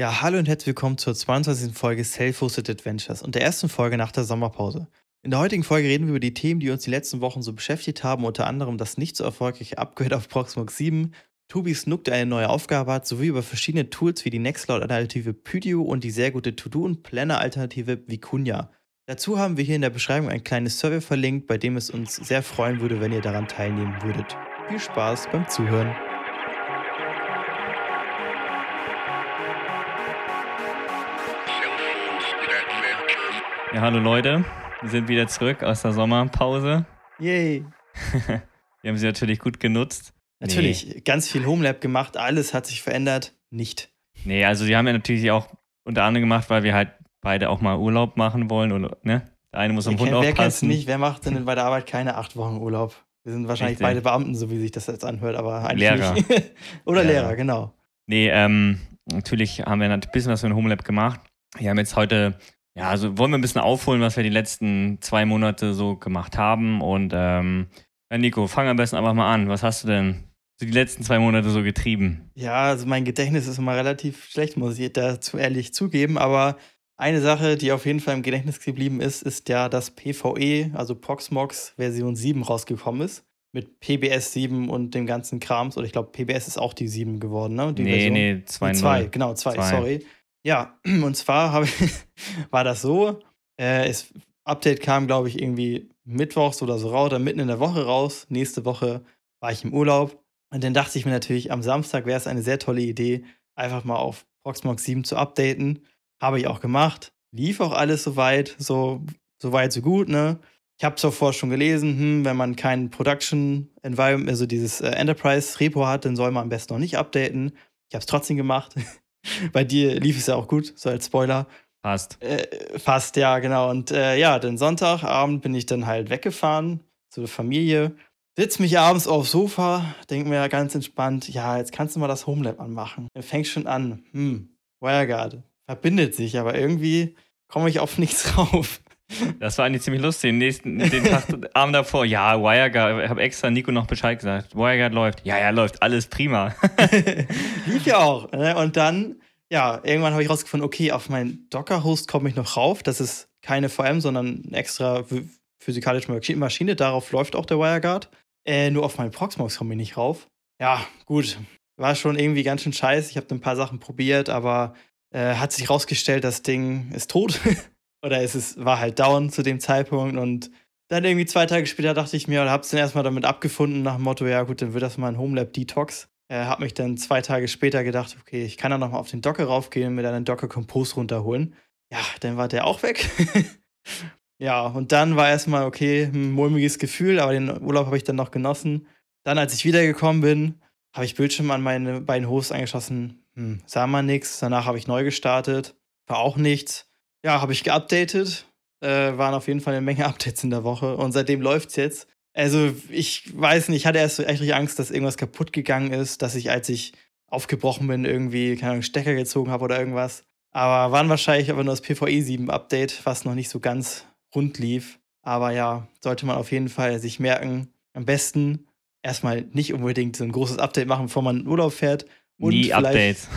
Ja, hallo und herzlich willkommen zur 22. Folge Self-Hosted Adventures und der ersten Folge nach der Sommerpause. In der heutigen Folge reden wir über die Themen, die uns die letzten Wochen so beschäftigt haben, unter anderem das nicht so erfolgreiche Upgrade auf Proxmox 7, Tobi Snook, der eine neue Aufgabe hat, sowie über verschiedene Tools wie die Nextcloud-Alternative Pydio und die sehr gute To-Do- und Planner-Alternative Vicuña. Dazu haben wir hier in der Beschreibung ein kleines Survey verlinkt, bei dem es uns sehr freuen würde, wenn ihr daran teilnehmen würdet. Viel Spaß beim Zuhören. Ja, hallo Leute, wir sind wieder zurück aus der Sommerpause. Yay! wir haben sie natürlich gut genutzt. Natürlich, nee. ganz viel Homelab gemacht, alles hat sich verändert. Nicht. Nee, also sie haben ja natürlich auch unter anderem gemacht, weil wir halt beide auch mal Urlaub machen wollen und ne? Der eine muss am Hund wer aufpassen. Wer kennt's nicht? Wer macht denn bei der Arbeit keine acht Wochen Urlaub? Wir sind wahrscheinlich Richtig. beide Beamten, so wie sich das jetzt anhört, aber eigentlich Lehrer. nicht. Oder Lehrer. Lehrer, genau. Nee, ähm, natürlich haben wir ein bisschen was für ein Homelab gemacht. Wir haben jetzt heute ja, also wollen wir ein bisschen aufholen, was wir die letzten zwei Monate so gemacht haben. Und ähm, ja, Nico, fang am besten einfach mal an. Was hast du denn die letzten zwei Monate so getrieben? Ja, also mein Gedächtnis ist immer relativ schlecht, muss ich dazu ehrlich zugeben. Aber eine Sache, die auf jeden Fall im Gedächtnis geblieben ist, ist ja, dass PvE, also Proxmox Version 7 rausgekommen ist. Mit PBS 7 und dem ganzen Krams. Oder ich glaube, PBS ist auch die 7 geworden, ne? Die nee, Version. nee, 2. 2, genau, 2, sorry. Ja, und zwar ich, war das so, äh, das Update kam, glaube ich, irgendwie mittwochs oder so raus, oder mitten in der Woche raus. Nächste Woche war ich im Urlaub. Und dann dachte ich mir natürlich, am Samstag wäre es eine sehr tolle Idee, einfach mal auf Proxmox 7 zu updaten. Habe ich auch gemacht. Lief auch alles soweit, so, so weit, so gut, ne? Ich habe zuvor schon gelesen, hm, wenn man kein Production Environment, also dieses äh, Enterprise Repo hat, dann soll man am besten noch nicht updaten. Ich habe es trotzdem gemacht. Bei dir lief es ja auch gut, so als Spoiler. Fast. Äh, fast, ja, genau. Und äh, ja, den Sonntagabend bin ich dann halt weggefahren zur Familie. Sitz mich abends aufs Sofa, denk mir ganz entspannt, ja, jetzt kannst du mal das Homelab anmachen. Dann fängt schon an, hm, WireGuard verbindet sich, aber irgendwie komme ich auf nichts drauf. Das war eigentlich ziemlich lustig. Den nächsten den Tag, Abend davor, ja, WireGuard, ich habe extra Nico noch Bescheid gesagt. WireGuard läuft. Ja, ja, läuft, alles prima. Lief ja auch. Ne? Und dann, ja, irgendwann habe ich rausgefunden, okay, auf meinen Docker-Host komme ich noch rauf. Das ist keine VM, sondern eine extra physikalische Maschine. Darauf läuft auch der WireGuard. Äh, nur auf meinen Proxmox komme ich nicht rauf. Ja, gut. War schon irgendwie ganz schön scheiße. Ich habe ein paar Sachen probiert, aber äh, hat sich rausgestellt, das Ding ist tot. Oder es ist, war halt down zu dem Zeitpunkt und dann irgendwie zwei Tage später dachte ich mir, oder hab's dann erstmal damit abgefunden, nach dem Motto, ja gut, dann wird das mal ein Homelab Detox. Äh, hab mich dann zwei Tage später gedacht, okay, ich kann da nochmal auf den Docker raufgehen und mir dann einen Docker Compose runterholen. Ja, dann war der auch weg. ja, und dann war erstmal, okay, ein mulmiges Gefühl, aber den Urlaub habe ich dann noch genossen. Dann, als ich wiedergekommen bin, habe ich Bildschirm an meine beiden Hosts angeschossen. Hm, sah man nichts. Danach habe ich neu gestartet. War auch nichts. Ja, habe ich geupdatet. Äh, waren auf jeden Fall eine Menge Updates in der Woche und seitdem läuft's jetzt. Also, ich weiß nicht, ich hatte erst so echt Angst, dass irgendwas kaputt gegangen ist, dass ich, als ich aufgebrochen bin, irgendwie, keine Ahnung, Stecker gezogen habe oder irgendwas. Aber waren wahrscheinlich aber nur das PvE 7 Update, was noch nicht so ganz rund lief. Aber ja, sollte man auf jeden Fall sich merken. Am besten erstmal nicht unbedingt so ein großes Update machen, bevor man in Urlaub fährt, und nie Updates.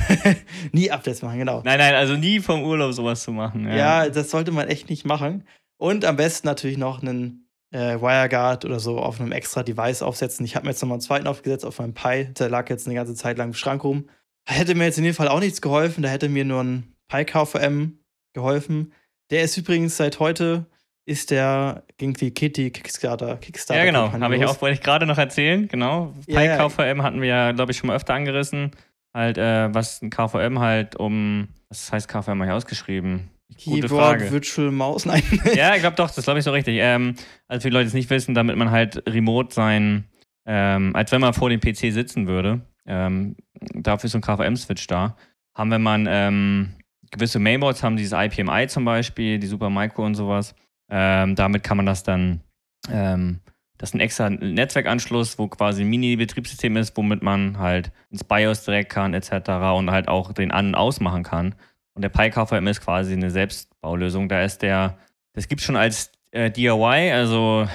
nie Updates machen, genau. Nein, nein, also nie vom Urlaub sowas zu machen. Ja, ja das sollte man echt nicht machen. Und am besten natürlich noch einen äh, WireGuard oder so auf einem extra Device aufsetzen. Ich habe mir jetzt nochmal einen zweiten aufgesetzt auf meinem Pi. Der lag jetzt eine ganze Zeit lang im Schrank rum. Da hätte mir jetzt in dem Fall auch nichts geholfen. Da hätte mir nur ein Pi KVM geholfen. Der ist übrigens seit heute ist der irgendwie Kitty Kickstarter. Kickstarter ja, genau. Habe ich auch, wollte ich gerade noch erzählen. Genau. Ja, Pi KVM hatten wir ja, glaube ich, schon mal öfter angerissen. Halt, äh, was ein KVM halt um, was heißt KVM mal hier ausgeschrieben? Gute Keyboard, Frage. Virtual Mouse, nein. ja, ich glaube doch, das glaube ich so richtig. Ähm, also für die Leute, die es nicht wissen, damit man halt remote sein, ähm, als wenn man vor dem PC sitzen würde, ähm, dafür ist so ein KVM-Switch da. Haben wir man ähm, gewisse Mainboards haben dieses IPMI zum Beispiel, die Supermicro und sowas. Ähm, damit kann man das dann, ähm, das ist ein extra Netzwerkanschluss, wo quasi ein Mini-Betriebssystem ist, womit man halt ins BIOS direkt kann, etc. und halt auch den An- und Ausmachen kann. Und der PyKVM ist quasi eine Selbstbaulösung. Da ist der, das gibt es schon als äh, DIY, also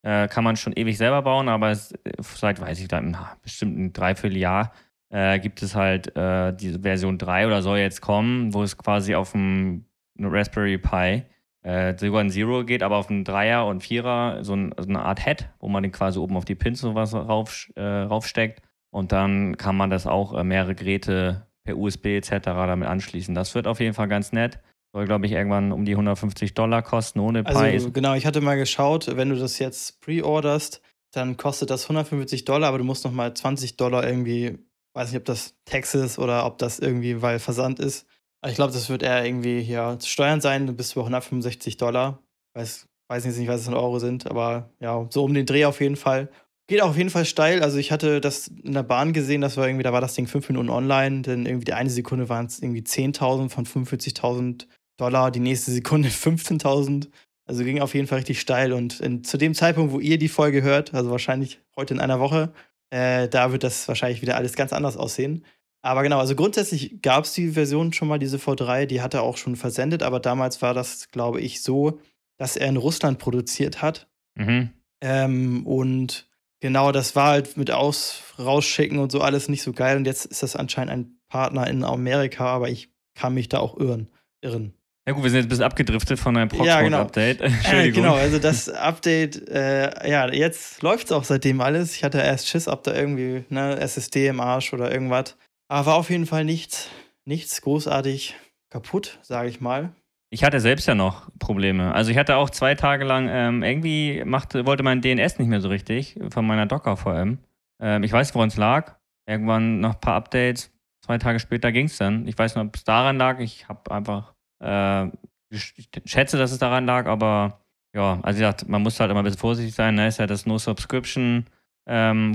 äh, kann man schon ewig selber bauen, aber es, seit, weiß ich, da bestimmt ein Dreivierteljahr äh, gibt es halt äh, diese Version 3 oder soll jetzt kommen, wo es quasi auf dem Raspberry Pi äh, sogar ein Zero geht, aber auf einen Dreier und Vierer so, ein, so, eine Art Head, wo man den quasi oben auf die Pins und was rauf, äh, raufsteckt. Und dann kann man das auch äh, mehrere Geräte per USB etc. damit anschließen. Das wird auf jeden Fall ganz nett. Soll, glaube ich, irgendwann um die 150 Dollar kosten ohne. Also, genau, ich hatte mal geschaut, wenn du das jetzt pre-orderst, dann kostet das 150 Dollar, aber du musst nochmal 20 Dollar irgendwie, weiß nicht, ob das Texas oder ob das irgendwie, weil Versand ist. Ich glaube, das wird eher irgendwie hier Steuern sein, bis über 165 Dollar. Weiß, weiß nicht, was es in Euro sind, aber ja, so um den Dreh auf jeden Fall. Geht auf jeden Fall steil. Also ich hatte das in der Bahn gesehen, das war irgendwie, da war das Ding 5 Minuten online, denn irgendwie die eine Sekunde waren es irgendwie 10.000 von 45.000 Dollar, die nächste Sekunde 15.000. Also ging auf jeden Fall richtig steil. Und in, zu dem Zeitpunkt, wo ihr die Folge hört, also wahrscheinlich heute in einer Woche, äh, da wird das wahrscheinlich wieder alles ganz anders aussehen. Aber genau, also grundsätzlich gab es die Version schon mal, diese V3, die hat er auch schon versendet, aber damals war das, glaube ich, so, dass er in Russland produziert hat. Mhm. Ähm, und genau, das war halt mit Aus rausschicken und so alles nicht so geil. Und jetzt ist das anscheinend ein Partner in Amerika, aber ich kann mich da auch irren. irren. Ja gut, wir sind jetzt ein bisschen abgedriftet von einem Proxmox-Update. Ja, genau. Äh, genau, also das Update, äh, ja, jetzt läuft es auch seitdem alles. Ich hatte erst Schiss, ob da irgendwie ne, SSD im Arsch oder irgendwas. Aber war auf jeden Fall nichts, nichts großartig kaputt, sage ich mal. Ich hatte selbst ja noch Probleme. Also ich hatte auch zwei Tage lang, ähm, irgendwie machte, wollte mein DNS nicht mehr so richtig, von meiner Docker VM. Ähm, ich weiß, woran es lag. Irgendwann noch ein paar Updates. Zwei Tage später ging es dann. Ich weiß nicht, ob es daran lag. Ich habe einfach äh, ich schätze, dass es daran lag, aber ja, also wie gesagt, man muss halt immer ein bisschen vorsichtig sein. Ne? Ist ja das No-Subscription ähm,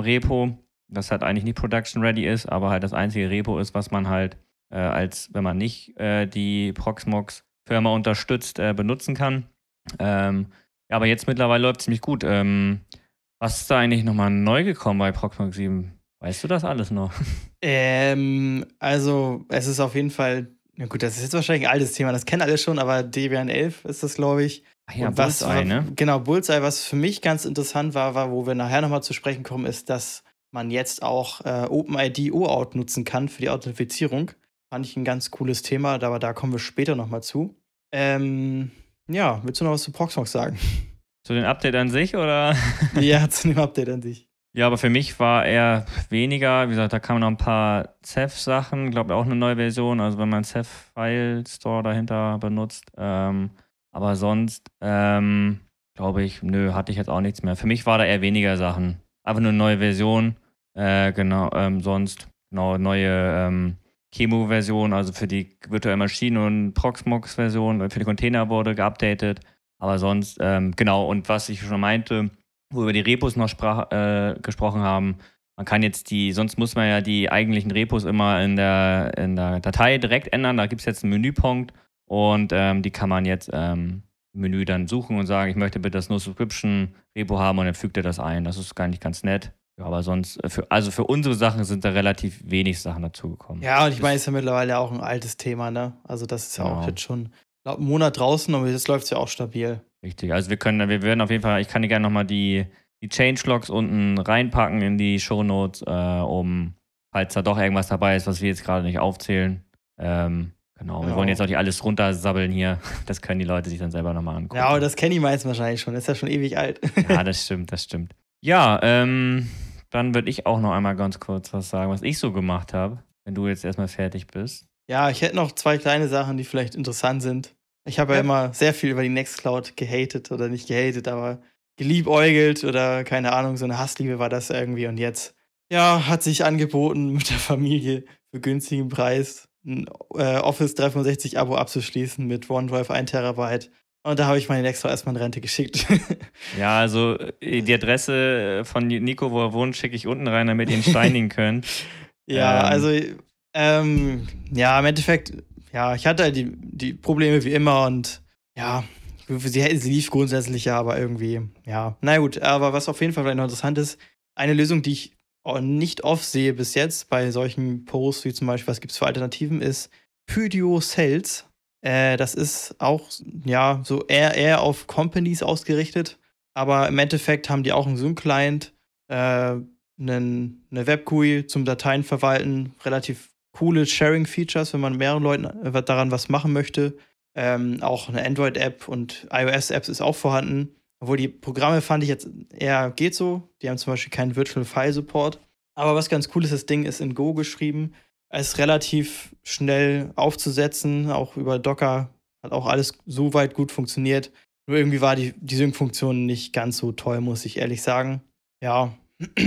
das halt eigentlich nicht Production Ready ist, aber halt das einzige Repo ist, was man halt äh, als, wenn man nicht äh, die Proxmox Firma unterstützt, äh, benutzen kann. Ähm, ja, aber jetzt mittlerweile läuft es ziemlich gut. Ähm, was ist da eigentlich nochmal neu gekommen bei Proxmox 7? Weißt du das alles noch? Ähm, also, es ist auf jeden Fall ja gut, das ist jetzt wahrscheinlich ein altes Thema, das kennen alle schon, aber Debian 11 ist das, glaube ich. Ach ja, Und was, Bullseye, ne? Genau, Bullseye, was für mich ganz interessant war, war, wo wir nachher nochmal zu sprechen kommen, ist, dass man jetzt auch äh, OpenID OAuth nutzen kann für die Authentifizierung. Fand ich ein ganz cooles Thema, aber da kommen wir später nochmal zu. Ähm, ja, willst du noch was zu Proxmox sagen? Zu dem Update an sich oder? ja, zu dem Update an sich. Ja, aber für mich war eher weniger. Wie gesagt, da kamen noch ein paar Ceph-Sachen, glaube auch eine neue Version. Also wenn man Ceph File Store dahinter benutzt. Ähm, aber sonst, ähm, glaube ich, nö, hatte ich jetzt auch nichts mehr. Für mich war da eher weniger Sachen. Einfach nur eine neue Version. Äh, genau, ähm, sonst, genau, neue ähm, Chemo-Version, also für die virtuelle Maschine und Proxmox-Version, für die Container wurde geupdatet. Aber sonst, ähm, genau, und was ich schon meinte, wo wir über die Repos noch sprach, äh, gesprochen haben. Man kann jetzt die, sonst muss man ja die eigentlichen Repos immer in der, in der Datei direkt ändern. Da gibt es jetzt einen Menüpunkt und ähm, die kann man jetzt ähm, Menü dann suchen und sagen, ich möchte bitte das No-Subscription-Repo haben und dann fügt er das ein. Das ist gar nicht ganz nett. Ja, aber sonst, äh, für, also für unsere Sachen sind da relativ wenig Sachen dazugekommen. Ja, und ich meine, es ist ja mittlerweile auch ein altes Thema, ne? Also das ist ja genau. auch jetzt schon einen Monat draußen und jetzt läuft es ja auch stabil. Richtig. Also wir können, wir werden auf jeden Fall, ich kann dir gerne nochmal die, die Changelogs unten reinpacken in die Shownotes, äh, um, falls da doch irgendwas dabei ist, was wir jetzt gerade nicht aufzählen. Ähm, genau. Wir wollen jetzt auch nicht alles runtersabbeln hier. Das können die Leute sich dann selber nochmal angucken. Ja, aber das kennen die meisten wahrscheinlich schon. Das ist ja schon ewig alt. ja, das stimmt, das stimmt. Ja, ähm, dann würde ich auch noch einmal ganz kurz was sagen, was ich so gemacht habe, wenn du jetzt erstmal fertig bist. Ja, ich hätte noch zwei kleine Sachen, die vielleicht interessant sind. Ich habe ja. ja immer sehr viel über die Nextcloud gehatet oder nicht gehatet, aber geliebäugelt oder keine Ahnung, so eine Hassliebe war das irgendwie. Und jetzt, ja, hat sich angeboten, mit der Familie für günstigen Preis ein äh, Office 365 Abo abzuschließen mit OneDrive 1 Terabyte. Und da habe ich meine Nextcloud erstmal in Rente geschickt. ja, also äh, die Adresse von Nico, wo er wohnt, schicke ich unten rein, damit ihr ihn steinigen könnt. ja, ähm. also ähm, ja, im Endeffekt ja, ich hatte halt die, die Probleme wie immer und ja, sie, sie lief grundsätzlich ja, aber irgendwie, ja. Na gut, aber was auf jeden Fall vielleicht noch interessant ist, eine Lösung, die ich nicht oft sehe bis jetzt bei solchen Posts, wie zum Beispiel, was gibt es für Alternativen, ist Pydio Sales. Äh, das ist auch, ja, so eher, eher auf Companies ausgerichtet, aber im Endeffekt haben die auch einen Zoom-Client, äh, eine Web-GUI zum Dateien verwalten, relativ coole Sharing-Features, wenn man mehreren Leuten äh, daran was machen möchte. Ähm, auch eine Android-App und iOS-Apps ist auch vorhanden. Obwohl die Programme fand ich jetzt eher geht so. Die haben zum Beispiel keinen Virtual File Support. Aber was ganz cool ist, das Ding ist in Go geschrieben. Es ist relativ schnell aufzusetzen, auch über Docker hat auch alles so weit gut funktioniert. Nur irgendwie war die, die Sync-Funktion nicht ganz so toll, muss ich ehrlich sagen. Ja.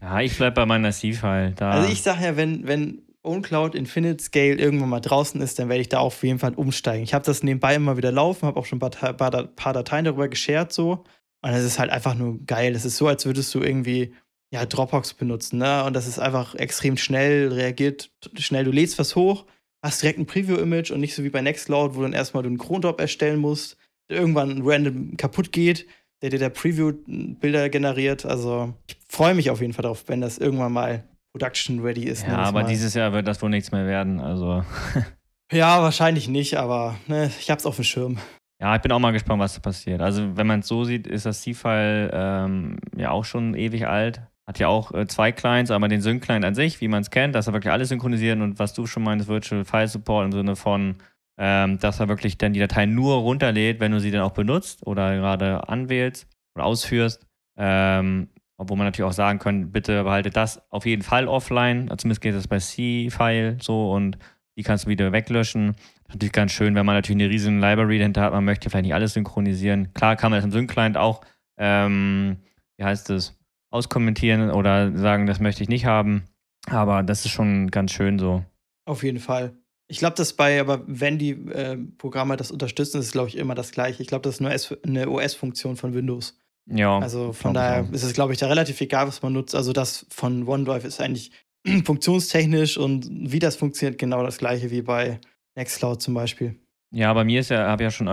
ja, ich bleib bei meiner C-File. Also ich sag ja, wenn, wenn OwnCloud Infinite Scale irgendwann mal draußen ist, dann werde ich da auf jeden Fall umsteigen. Ich habe das nebenbei immer wieder laufen, habe auch schon ein paar, paar, Dateien darüber geshared so. Und es ist halt einfach nur geil. Es ist so, als würdest du irgendwie ja, Dropbox benutzen, ne? Und das ist einfach extrem schnell, reagiert schnell. Du lädst was hoch, hast direkt ein Preview-Image und nicht so wie bei Nextcloud, wo dann erstmal du einen Cron-Drop erstellen musst, der irgendwann random kaputt geht, der dir der Preview-Bilder generiert. Also ich freue mich auf jeden Fall darauf, wenn das irgendwann mal Production ready ist. Ja, aber mal. dieses Jahr wird das wohl nichts mehr werden. Also. ja, wahrscheinlich nicht, aber ne, ich hab's auf dem Schirm. Ja, ich bin auch mal gespannt, was da passiert. Also, wenn man es so sieht, ist das C-File ähm, ja auch schon ewig alt. Hat ja auch äh, zwei Clients, aber den Sync-Client an sich, wie man es kennt, dass er wirklich alles synchronisieren und was du schon meinst, Virtual File Support im Sinne von, ähm, dass er wirklich dann die Datei nur runterlädt, wenn du sie dann auch benutzt oder gerade anwählst oder ausführst. Ähm, obwohl man natürlich auch sagen kann, bitte behalte das auf jeden Fall offline. Zumindest geht das bei C-File so und die kannst du wieder weglöschen. Natürlich ganz schön, wenn man natürlich eine riesen Library dahinter hat. Man möchte vielleicht nicht alles synchronisieren. Klar kann man das im Sync-Client auch, ähm, wie heißt es, auskommentieren oder sagen, das möchte ich nicht haben. Aber das ist schon ganz schön so. Auf jeden Fall. Ich glaube, dass bei, aber wenn die äh, Programme das unterstützen, ist es, glaube ich, immer das gleiche. Ich glaube, das ist nur eine OS-Funktion von Windows. Ja. Also von daher ist es, glaube ich, da relativ egal, was man nutzt. Also das von OneDrive ist eigentlich funktionstechnisch und wie das funktioniert, genau das gleiche wie bei Nextcloud zum Beispiel. Ja, bei mir ist ja, habe ja schon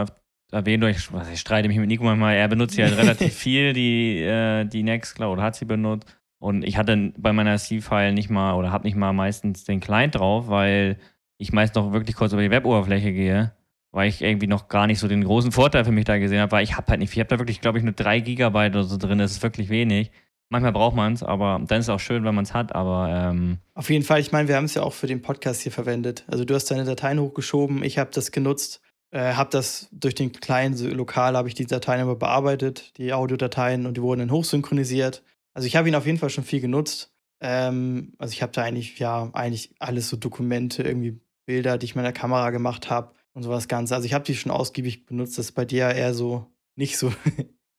erwähnt, ich, ich streite mich mit Nico manchmal, er benutzt ja relativ viel die, äh, die Nextcloud, hat sie benutzt. Und ich hatte bei meiner C-File nicht mal oder habe nicht mal meistens den Client drauf, weil ich meist noch wirklich kurz über die Web-Oberfläche gehe, weil ich irgendwie noch gar nicht so den großen Vorteil für mich da gesehen habe, weil ich habe halt nicht, ich habe da wirklich, glaube ich, nur drei Gigabyte oder so drin, das ist wirklich wenig. Manchmal braucht man es, aber dann ist es auch schön, wenn man es hat, aber ähm Auf jeden Fall, ich meine, wir haben es ja auch für den Podcast hier verwendet. Also du hast deine Dateien hochgeschoben, ich habe das genutzt äh, habe das durch den kleinen Lokal habe ich die Dateien immer bearbeitet, die Audiodateien und die wurden dann hochsynchronisiert. Also ich habe ihn auf jeden Fall schon viel genutzt. Ähm, also ich habe da eigentlich ja eigentlich alles so Dokumente, irgendwie Bilder, die ich mit der Kamera gemacht habe und sowas Ganze. Also ich habe die schon ausgiebig benutzt. Das ist bei dir eher so nicht so.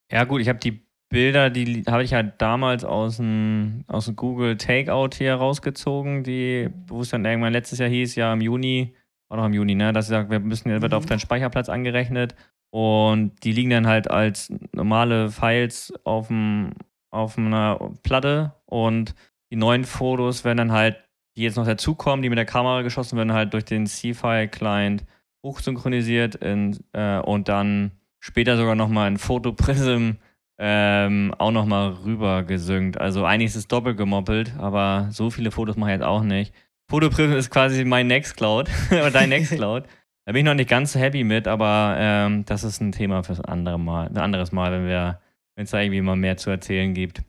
ja gut, ich habe die Bilder, die habe ich halt damals aus dem, aus dem Google Takeout hier rausgezogen, die, wo es dann irgendwann letztes Jahr hieß, ja im Juni war noch im Juni, ne? Dass sie sagt, wir müssen, wird auf mhm. deinen Speicherplatz angerechnet und die liegen dann halt als normale Files auf, dem, auf einer Platte und die neuen Fotos werden dann halt, die jetzt noch dazukommen, die mit der Kamera geschossen werden, halt durch den C-File-Client hochsynchronisiert in, äh, und dann später sogar nochmal in Fotoprism ähm, auch nochmal rüber gesynkt. Also eigentlich ist es doppelt gemoppelt, aber so viele Fotos mache ich jetzt auch nicht. Fotoprism ist quasi mein Nextcloud oder dein Nextcloud. Da bin ich noch nicht ganz so happy mit, aber ähm, das ist ein Thema für andere Mal, ein anderes Mal, wenn wir, wenn es da irgendwie mal mehr zu erzählen gibt.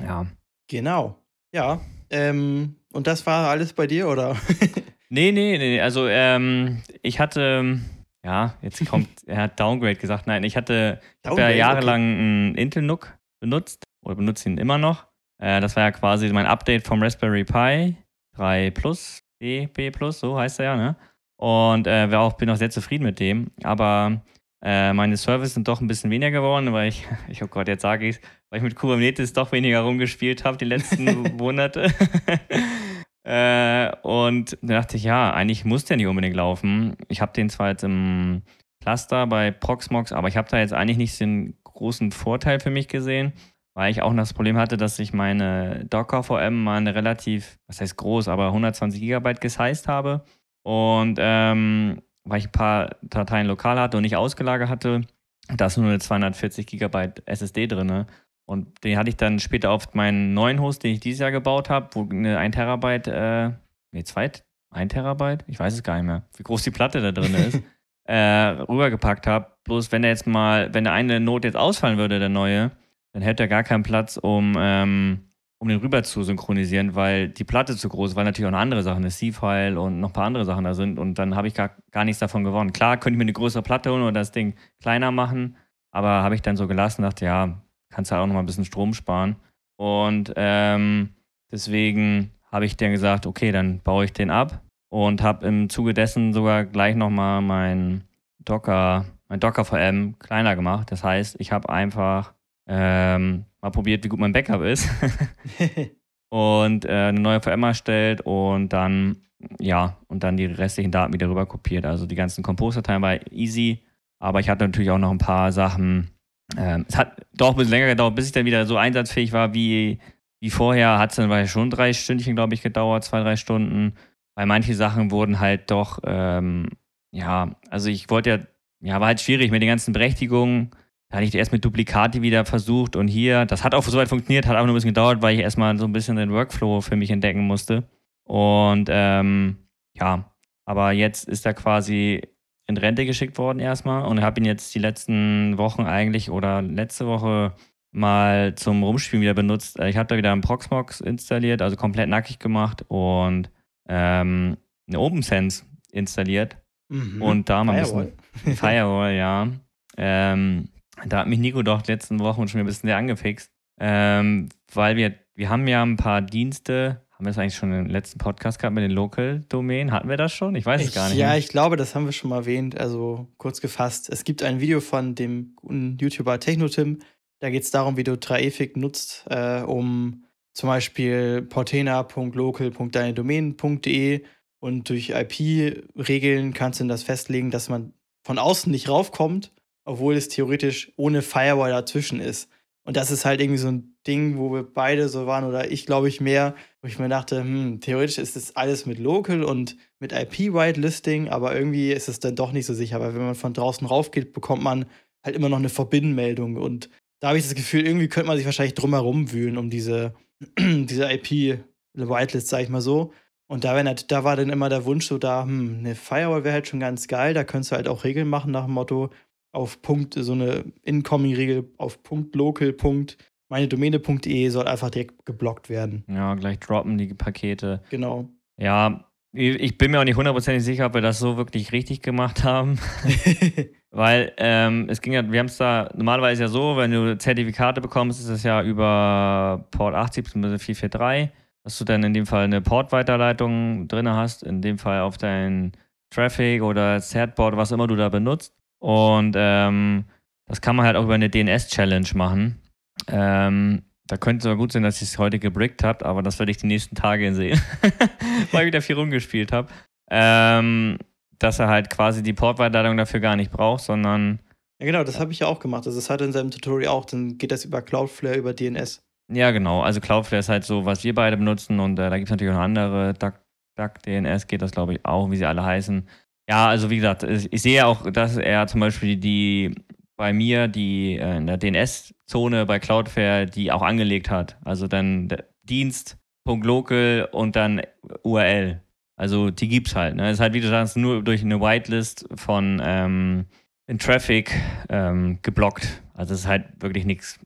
Ja. Genau. Ja. Ähm, und das war alles bei dir, oder? nee, nee, nee. Also ähm, ich hatte, ja, jetzt kommt, er hat Downgrade gesagt. Nein, ich hatte, ich habe ja jahrelang okay. einen Intel NUC benutzt oder benutze ihn immer noch. Äh, das war ja quasi mein Update vom Raspberry Pi 3 Plus, B, B Plus, so heißt er ja, ne? Und äh, auch, bin auch sehr zufrieden mit dem. Aber äh, meine Services sind doch ein bisschen weniger geworden, weil ich, ich oh Gott, jetzt sage ich weil ich mit Kubernetes doch weniger rumgespielt habe die letzten Monate. Äh, und da dachte ich, ja, eigentlich muss der nicht unbedingt laufen. Ich habe den zwar jetzt im Cluster bei Proxmox, aber ich habe da jetzt eigentlich nicht den großen Vorteil für mich gesehen weil ich auch das Problem hatte, dass ich meine Docker VM mal eine relativ, was heißt groß, aber 120 Gigabyte gesized habe. Und ähm, weil ich ein paar Dateien lokal hatte und nicht ausgelagert hatte, da ist nur eine 240 Gigabyte SSD drin. Und den hatte ich dann später auf meinen neuen Host, den ich dieses Jahr gebaut habe, wo eine 1 Terabyte, äh, nee, 2, 1 Terabyte? Ich weiß es gar nicht mehr, wie groß die Platte da drin ist, äh, rübergepackt habe. Bloß wenn der jetzt mal, wenn der eine Note jetzt ausfallen würde, der neue, dann hätte er gar keinen Platz, um, ähm, um den rüber zu synchronisieren, weil die Platte zu groß ist, weil natürlich auch noch andere Sachen, das C-File und noch ein paar andere Sachen da sind und dann habe ich gar, gar nichts davon gewonnen. Klar, könnte ich mir eine größere Platte holen oder das Ding kleiner machen, aber habe ich dann so gelassen, dachte, ja, kannst du halt auch noch mal ein bisschen Strom sparen. Und ähm, deswegen habe ich dann gesagt, okay, dann baue ich den ab und habe im Zuge dessen sogar gleich nochmal mein Docker, mein Docker VM kleiner gemacht. Das heißt, ich habe einfach ähm, mal probiert, wie gut mein Backup ist. und äh, eine neue VM erstellt und dann, ja, und dann die restlichen Daten wieder rüber kopiert. Also die ganzen Compose-Dateien war easy, aber ich hatte natürlich auch noch ein paar Sachen. Ähm, es hat doch ein bisschen länger gedauert, bis ich dann wieder so einsatzfähig war wie, wie vorher. Hat es dann schon drei Stündchen, glaube ich, gedauert, zwei, drei Stunden. Weil manche Sachen wurden halt doch, ähm, ja, also ich wollte ja, ja, war halt schwierig mit den ganzen Berechtigungen da hatte ich erst mit Duplikati wieder versucht und hier, das hat auch so weit funktioniert, hat auch nur ein bisschen gedauert, weil ich erstmal so ein bisschen den Workflow für mich entdecken musste. Und ähm, ja, aber jetzt ist er quasi in Rente geschickt worden erstmal und habe ihn jetzt die letzten Wochen eigentlich oder letzte Woche mal zum Rumspielen wieder benutzt. Ich habe da wieder einen Proxmox installiert, also komplett nackig gemacht und ähm, eine OpenSense installiert. Mhm. Und da mal ein bisschen Firewall, ja. Ähm, da hat mich Nico doch letzten Wochen schon ein bisschen sehr angefixt, ähm, weil wir, wir haben ja ein paar Dienste, haben wir das eigentlich schon im letzten Podcast gehabt mit den Local-Domänen? Hatten wir das schon? Ich weiß es gar nicht. Ja, ich glaube, das haben wir schon mal erwähnt, also kurz gefasst. Es gibt ein Video von dem guten YouTuber Technotim, da geht es darum, wie du Traefik nutzt, äh, um zum Beispiel portena.local.deinedomänen.de und durch IP-Regeln kannst du das festlegen, dass man von außen nicht raufkommt obwohl es theoretisch ohne Firewall dazwischen ist. Und das ist halt irgendwie so ein Ding, wo wir beide so waren, oder ich glaube ich mehr, wo ich mir dachte, hm, theoretisch ist das alles mit Local und mit IP-Whitelisting, aber irgendwie ist es dann doch nicht so sicher, weil wenn man von draußen raufgeht, bekommt man halt immer noch eine Verbindmeldung. Und da habe ich das Gefühl, irgendwie könnte man sich wahrscheinlich drumherum wühlen, um diese, diese IP-Whitelist, sag ich mal so. Und da, halt, da war dann immer der Wunsch so da, hm, eine Firewall wäre halt schon ganz geil, da könntest du halt auch Regeln machen nach dem Motto, auf Punkt, so eine Incoming-Regel auf Punkt local. meine Domäne.de soll einfach direkt geblockt werden. Ja, gleich droppen die Pakete. Genau. Ja, ich bin mir auch nicht hundertprozentig sicher, ob wir das so wirklich richtig gemacht haben. Weil ähm, es ging ja, wir haben es da normalerweise ja so, wenn du Zertifikate bekommst, ist es ja über Port 80 bzw. 443, dass du dann in dem Fall eine Port-Weiterleitung drin hast, in dem Fall auf dein Traffic oder Certboard, was immer du da benutzt. Und ähm, das kann man halt auch über eine DNS-Challenge machen. Ähm, da könnte es aber gut sein, dass ich es heute gebrickt habe, aber das werde ich die nächsten Tage sehen, weil ich wieder viel rumgespielt habe. Ähm, dass er halt quasi die Portweiterleitung dafür gar nicht braucht, sondern. Ja, genau, das habe ich ja auch gemacht. Also, das hat er in seinem Tutorial auch. Dann geht das über Cloudflare, über DNS. Ja, genau. Also, Cloudflare ist halt so, was wir beide benutzen und äh, da gibt es natürlich auch noch andere. Duck, Duck DNS geht das, glaube ich, auch, wie sie alle heißen. Ja, also wie gesagt, ich sehe auch, dass er zum Beispiel die bei mir die äh, in der DNS-Zone bei Cloudflare die auch angelegt hat. Also dann Dienst.local und dann URL. Also die gibt's halt. Ne? Ist halt, wie du sagst, nur durch eine Whitelist von ähm, in Traffic ähm, geblockt. Also es ist halt wirklich nichts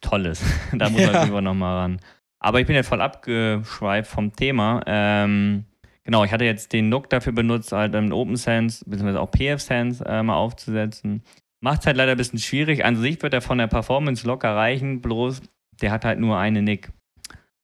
Tolles. da muss man ja. lieber nochmal ran. Aber ich bin ja voll abgeschweift vom Thema. Ähm, Genau, ich hatte jetzt den Nook dafür benutzt, halt einen OpenSense bzw. auch PFSense äh, mal aufzusetzen. Macht es halt leider ein bisschen schwierig. An sich wird er von der Performance locker reichen, bloß der hat halt nur eine Nick.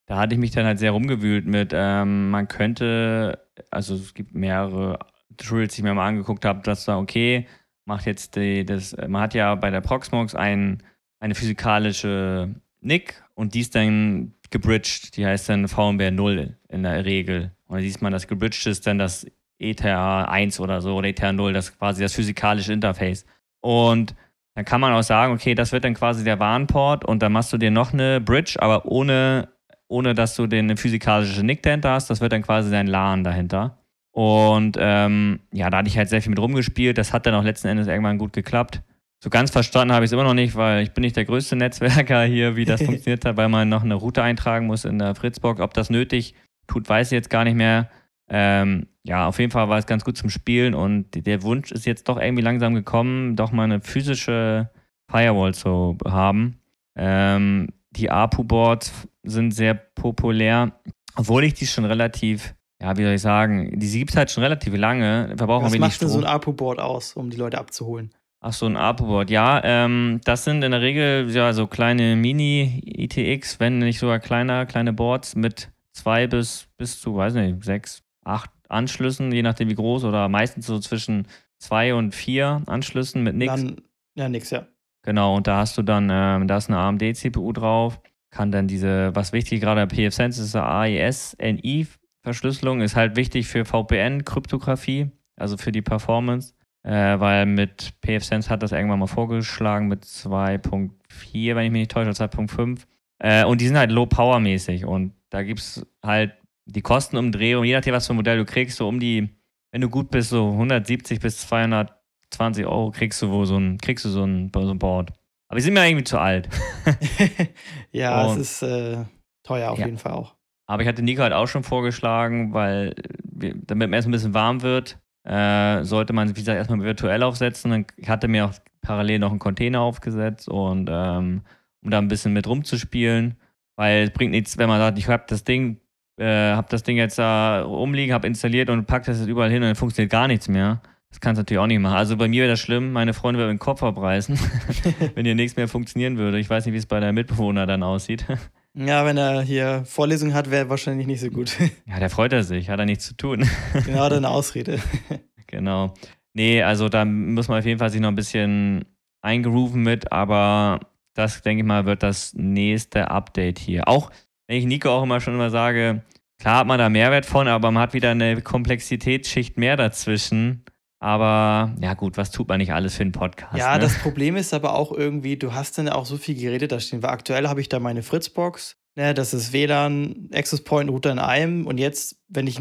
Da hatte ich mich dann halt sehr rumgewühlt mit, ähm, man könnte, also es gibt mehrere Tools, die ich mir mal angeguckt habe, dass da, okay, macht jetzt die, das, man hat ja bei der Proxmox ein, eine physikalische Nick und die ist dann gebridged, die heißt dann VMware 0 in der Regel. Und da sieht man, das gebridged ist dann das ETH 1 oder so oder ETH 0, das ist quasi das physikalische Interface. Und dann kann man auch sagen, okay, das wird dann quasi der Warnport und dann machst du dir noch eine Bridge, aber ohne, ohne dass du den physikalische Nick dahinter hast. Das wird dann quasi dein LAN dahinter. Und ähm, ja, da hatte ich halt sehr viel mit rumgespielt. Das hat dann auch letzten Endes irgendwann gut geklappt. So ganz verstanden habe ich es immer noch nicht, weil ich bin nicht der größte Netzwerker hier, wie das funktioniert hat, weil man noch eine Route eintragen muss in der Fritzbox. Ob das nötig tut, weiß ich jetzt gar nicht mehr. Ähm, ja, auf jeden Fall war es ganz gut zum Spielen und der Wunsch ist jetzt doch irgendwie langsam gekommen, doch mal eine physische Firewall zu haben. Ähm, die APU-Boards sind sehr populär, obwohl ich die schon relativ, ja, wie soll ich sagen, die gibt es halt schon relativ lange, verbrauchen Was wenig macht denn so ein APU-Board aus, um die Leute abzuholen? Ach so, ein APO-Board. Ja, ähm, das sind in der Regel ja so kleine Mini-ITX, wenn nicht sogar kleiner, kleine Boards mit zwei bis, bis zu, weiß nicht, sechs, acht Anschlüssen, je nachdem wie groß oder meistens so zwischen zwei und vier Anschlüssen mit nix. Dann, ja, nix, ja. Genau, und da hast du dann, ähm, da ist eine AMD-CPU drauf, kann dann diese, was wichtig gerade bei PFSense ist, AES-NI-Verschlüsselung, ist halt wichtig für VPN-Kryptographie, also für die Performance, äh, weil mit PFSense hat das irgendwann mal vorgeschlagen mit 2.4, wenn ich mich nicht täusche, oder 2.5. Äh, und die sind halt low-power-mäßig und da gibt es halt die Kostenumdrehung, je nachdem, was für ein Modell du kriegst, so um die, wenn du gut bist, so 170 bis 220 Euro kriegst du wo so ein, kriegst du so ein, so ein Board. Aber die sind mir irgendwie zu alt. ja, Und- es ist äh, teuer auf Ja. jeden Fall auch. Aber ich hatte Nico halt auch schon vorgeschlagen, weil damit man erst ein bisschen warm wird, äh, sollte man, wie gesagt, erstmal virtuell aufsetzen. Ich hatte mir auch parallel noch einen Container aufgesetzt und ähm, um da ein bisschen mit rumzuspielen, weil es bringt nichts, wenn man sagt, ich habe das Ding, äh, habe das Ding jetzt da rumliegen, habe installiert und pack das jetzt überall hin und dann funktioniert gar nichts mehr. Das kannst du natürlich auch nicht machen. Also bei mir wäre das schlimm, meine Freunde würden den Kopf abreißen, wenn hier nichts mehr funktionieren würde. Ich weiß nicht, wie es bei der Mitbewohner dann aussieht. Ja, wenn er hier Vorlesungen hat, wäre wahrscheinlich nicht so gut. Ja, der freut er sich, hat er nichts zu tun. genau, hat er eine Ausrede. Genau. Nee, also da muss man auf jeden Fall sich noch ein bisschen eingrooven mit, aber das, denke ich mal, wird das nächste Update hier. Auch wenn ich Nico auch immer schon immer sage, klar hat man da Mehrwert von, aber man hat wieder eine Komplexitätsschicht mehr dazwischen. Aber ja gut, was tut man nicht alles für einen Podcast? Ja, ne? das Problem ist aber auch irgendwie, du hast dann auch so viele Geräte da stehen. Weil aktuell habe ich da meine Fritzbox, ne, das ist WLAN, Access Point, Router in einem. Und jetzt, wenn ich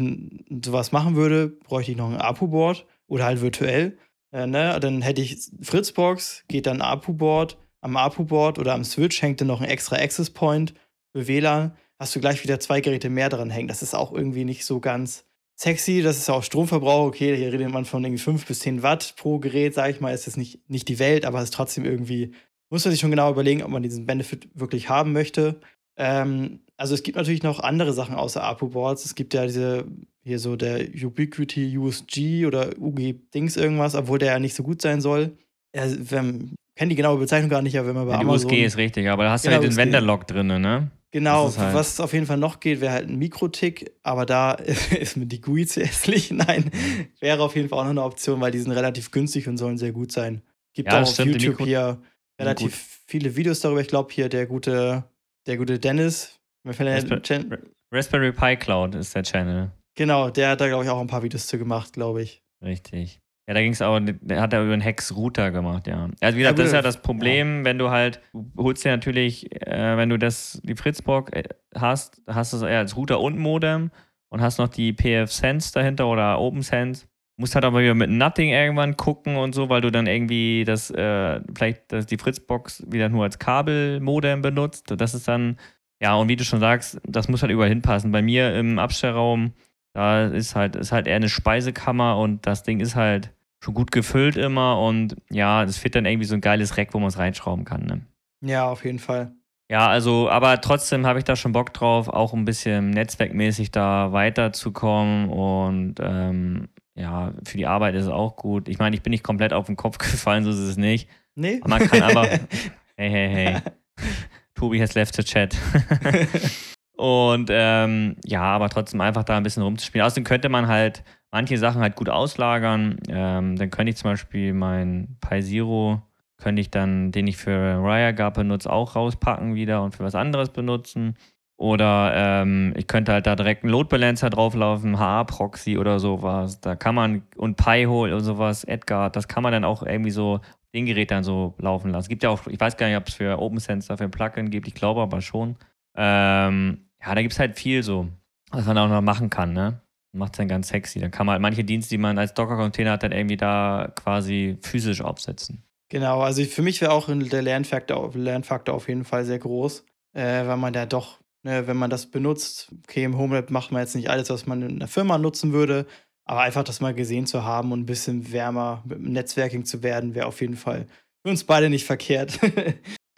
sowas machen würde, bräuchte ich noch ein APU-Board oder halt virtuell. Äh, ne, dann hätte ich Fritzbox, geht dann APU-Board. Am APU-Board oder am Switch hängt dann noch ein extra Access Point für WLAN. Hast du gleich wieder zwei Geräte mehr dran hängen. Das ist auch irgendwie nicht so ganz sexy. Das ist ja auch Stromverbrauch. Okay, hier redet man von irgendwie 5 bis 10 Watt pro Gerät, sage ich mal. Ist jetzt nicht, nicht die Welt, aber es ist trotzdem irgendwie, muss man sich schon genau überlegen, ob man diesen Benefit wirklich haben möchte. Ähm, also es gibt natürlich noch andere Sachen außer APU-Boards. Es gibt ja diese, hier so der Ubiquity USG oder UG-Dings irgendwas, obwohl der ja nicht so gut sein soll. Ja, wenn, kenne die genaue Bezeichnung gar nicht, aber wenn man bei ja, die Amazon... USG ist richtig, aber da hast du Genau, halt den. Vendor-Log drin, ne? Genau, halt- was auf jeden Fall noch geht, wäre halt ein Mikrotick, aber da ist mir die GUI zu hässlich. Nein, wäre auf jeden Fall auch noch eine Option, weil die sind relativ günstig und sollen sehr gut sein. Gibt Ja, auch auf YouTube hier relativ viele Videos darüber. Ich glaube hier der gute, der gute Dennis, Raspberry Pi Cloud ist der Channel. genau, der hat da glaube ich auch ein paar Videos zu gemacht, glaube ich. Richtig. Ja, da ging es auch, der hat er über einen Hex-Router gemacht, ja. Also wie gesagt, das ist ja das Problem, wenn du halt, du holst dir natürlich, äh, wenn du das, die Fritzbox äh, hast, hast du es eher als Router und Modem und hast noch die PF-Sense dahinter oder OpenSense. Musst halt aber wieder mit Nothing irgendwann gucken und so, weil du dann irgendwie das, äh, vielleicht das, die Fritzbox wieder nur als Kabelmodem benutzt. Das ist dann, ja, und wie du schon sagst, das muss halt überall hinpassen. Bei mir im Abstellraum, da ist halt, ist halt eher eine Speisekammer und das Ding ist halt schon gut gefüllt immer und ja, es fehlt dann irgendwie so ein geiles Rack, wo man es reinschrauben kann. Ne? Ja, auf jeden Fall. Ja, also, aber trotzdem habe ich da schon Bock drauf, auch ein bisschen netzwerkmäßig da weiterzukommen und ähm, ja, für die Arbeit ist es auch gut. Ich meine, ich bin nicht komplett auf den Kopf gefallen, so ist es nicht. Nee? Aber man kann aber, hey, hey, hey, Tobi has left the chat. Und ähm, ja, aber trotzdem einfach da ein bisschen rumzuspielen. Außerdem könnte man halt manche Sachen halt gut auslagern. Ähm, dann könnte ich zum Beispiel mein Pi Zero, könnte ich dann, den ich für RireGuard benutze, auch rauspacken wieder und für was anderes benutzen. Oder ähm, ich könnte halt da direkt einen Load Balancer drauflaufen, HA-Proxy oder sowas. Da kann man, und Pi-Hole und sowas, Edgar, das kann man dann auch irgendwie so den Gerät dann so laufen lassen. Gibt ja auch, ich weiß gar nicht, ob es für OpenSense dafür ein Plugin gibt, ich glaube aber schon. Ähm, ja, da gibt es halt viel so, was man auch noch machen kann, ne? Macht es dann ganz sexy. Dann kann man halt manche Dienste, die man als Docker-Container hat, dann irgendwie da quasi physisch aufsetzen. Genau, also für mich wäre auch der Lernfaktor, Lernfaktor auf jeden Fall sehr groß, äh, weil man da doch, ne, wenn man das benutzt, okay, im HomeLab macht man jetzt nicht alles, was man in der Firma nutzen würde, aber einfach das mal gesehen zu haben und ein bisschen wärmer mit dem Netzwerking zu werden, wäre auf jeden Fall für uns beide nicht verkehrt.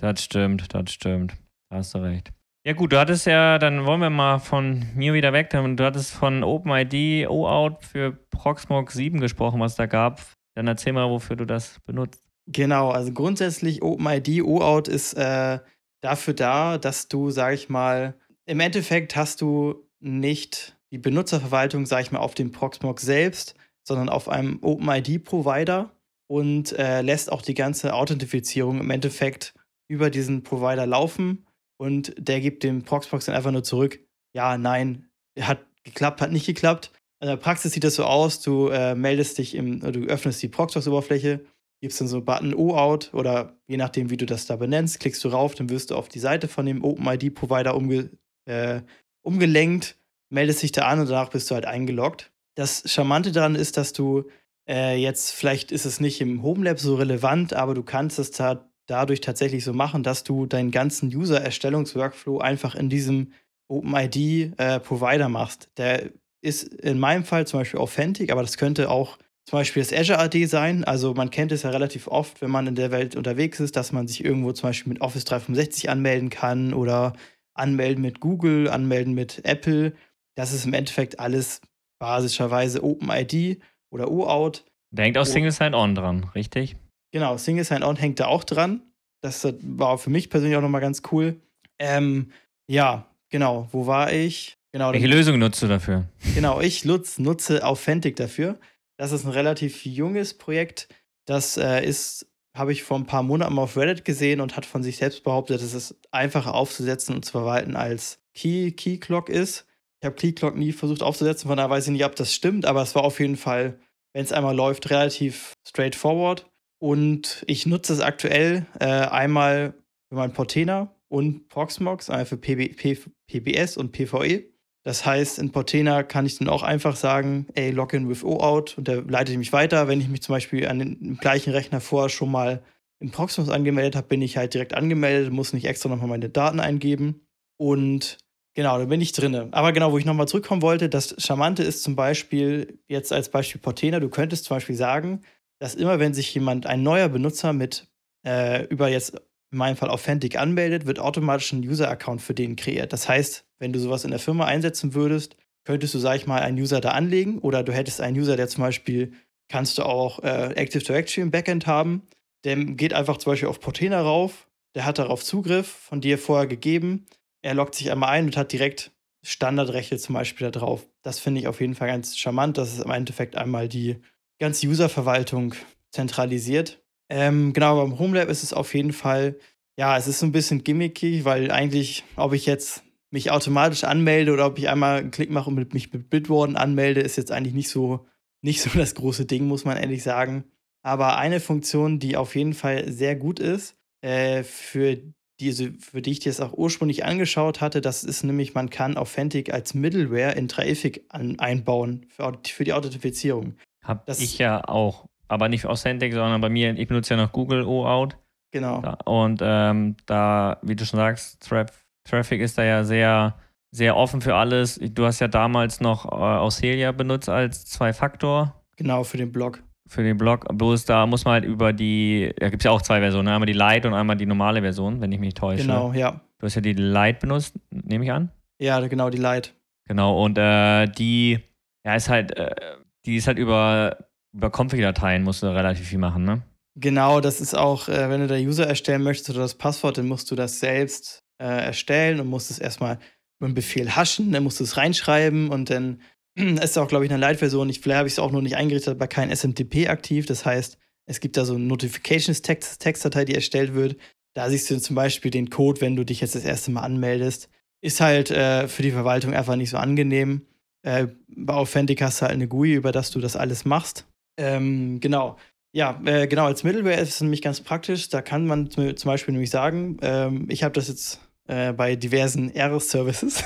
Das stimmt, das stimmt. Da hast du recht. Ja gut, du hattest ja, dann wollen wir mal von mir wieder weg. Du hattest von OpenID OAuth für Proxmox 7 gesprochen, was da gab. Dann erzähl mal, wofür du das benutzt. Genau, also grundsätzlich OpenID OAuth ist äh, dafür da, dass du, sag ich mal, im Endeffekt hast du nicht die Benutzerverwaltung, sag ich mal, auf dem Proxmox selbst, sondern auf einem OpenID-Provider und äh, lässt auch die ganze Authentifizierung im Endeffekt über diesen Provider laufen und der gibt dem Proxbox dann einfach nur zurück, ja, nein, hat geklappt, hat nicht geklappt. In der Praxis sieht das so aus, du äh, meldest dich im, du öffnest die Proxbox-Oberfläche, gibst dann so einen Button O-Out oder je nachdem, wie du das da benennst, klickst du rauf, dann wirst du auf die Seite von dem OpenID-Provider umge äh, umgelenkt, meldest dich da an und danach bist du halt eingeloggt. Das Charmante daran ist, dass du äh, jetzt, vielleicht ist es nicht im Home Lab so relevant, aber du kannst es da dadurch tatsächlich so machen, dass du deinen ganzen User-Erstellungsworkflow einfach in diesem OpenID-Provider äh, machst. Der ist in meinem Fall zum Beispiel Authentic, aber das könnte auch zum Beispiel das Azure AD sein. Also man kennt es ja relativ oft, wenn man in der Welt unterwegs ist, dass man sich irgendwo zum Beispiel mit Office 365 anmelden kann oder anmelden mit Google, anmelden mit Apple. Das ist im Endeffekt alles basischerweise OpenID oder OAuth. Da hängt auch Single Sign-On dran, richtig? Genau, Single Sign-On hängt da auch dran. Das war für mich persönlich auch nochmal ganz cool. Ähm, ja, genau. Wo war ich? Genau, Welche Lösung nutzt du dafür? Genau, ich nutze, nutze Authentic dafür. Das ist ein relativ junges Projekt. Das äh, ist, habe ich vor ein paar Monaten mal auf Reddit gesehen und hat von sich selbst behauptet, dass es einfacher aufzusetzen und zu verwalten als Key, Key Clock ist. Ich habe Key Clock nie versucht aufzusetzen, von daher weiß ich nicht, ob das stimmt, aber es war auf jeden Fall, wenn es einmal läuft, relativ straightforward. Und ich nutze es aktuell äh, einmal für meinen Portena und Proxmox, einmal für PB, P, PBS und PVE. Das heißt, in Portena kann ich dann auch einfach sagen, ey, Login with OAuth und der leitet mich weiter. Wenn ich mich zum Beispiel an den gleichen Rechner vorher schon mal im Proxmox angemeldet habe, bin ich halt direkt angemeldet, muss nicht extra nochmal meine Daten eingeben. Und genau, da bin ich drin. Aber genau, wo ich nochmal zurückkommen wollte, das Charmante ist zum Beispiel, jetzt als Beispiel Portena, du könntest zum Beispiel sagen, dass immer, wenn sich jemand, ein neuer Benutzer mit äh, über jetzt in meinem Fall Authentic anmeldet, wird automatisch ein User-Account für den kreiert. Das heißt, wenn du sowas in der Firma einsetzen würdest, könntest du, sag ich mal, einen User da anlegen oder du hättest einen User, der zum Beispiel, kannst du auch äh, Active Directory im Backend haben, der geht einfach zum Beispiel auf Portena rauf, der hat darauf Zugriff, von dir vorher gegeben, er loggt sich einmal ein und hat direkt Standardrechte zum Beispiel da drauf. Das finde ich auf jeden Fall ganz charmant, dass es im Endeffekt einmal die ganze Userverwaltung zentralisiert. Ähm, genau, beim HomeLab ist es auf jeden Fall, ja, es ist so ein bisschen gimmicky, weil eigentlich, ob ich jetzt mich automatisch anmelde oder ob ich einmal einen Klick mache und mich mit Bitwarden anmelde, ist jetzt eigentlich nicht so, nicht so das große Ding, muss man ehrlich sagen. Aber eine Funktion, die auf jeden Fall sehr gut ist, äh, für, diese, für die ich das auch ursprünglich angeschaut hatte, das ist nämlich, man kann Authentic als Middleware in Traffic an, einbauen für, für die Authentifizierung. Hab das ich ja auch. Aber nicht Authentic, sondern bei mir, ich benutze ja noch Google OAuth. Genau. Und ähm, da, wie du schon sagst, Traf Traffic ist da ja sehr, sehr offen für alles. Du hast ja damals noch äh, Auxilia benutzt als Zwei-Faktor. Genau, für den Blog. Für den Blog. Bloß da muss man halt über die, da gibt es ja auch zwei Versionen, einmal die Lite und einmal die normale Version, wenn ich mich täusche. Genau, ja. Du hast ja die Lite benutzt, nehme ich an. Ja, genau, die Lite. Genau, und äh, die, ja, ist halt, äh, die ist halt über, über Config-Dateien musst du relativ viel machen, ne? Genau, das ist auch, äh, wenn du da User erstellen möchtest oder das Passwort, dann musst du das selbst äh, erstellen und musst es erstmal über einen Befehl haschen, dann musst du es reinschreiben und dann ist auch, glaube ich, eine Light-Version. Ich, vielleicht habe ich es auch noch nicht eingerichtet, aber kein SMTP aktiv. Das heißt, es gibt da so eine Notifications-Textdatei, die erstellt wird. Da siehst du zum Beispiel den Code, wenn du dich jetzt das erste Mal anmeldest. Ist halt äh, für die Verwaltung einfach nicht so angenehm. Äh, bei Authentic hast du halt eine GUI, über das du das alles machst. Ähm, genau. Ja, äh, genau, als Middleware ist es nämlich ganz praktisch. Da kann man zum Beispiel nämlich sagen, ähm, ich habe das jetzt äh, bei diversen R-Services,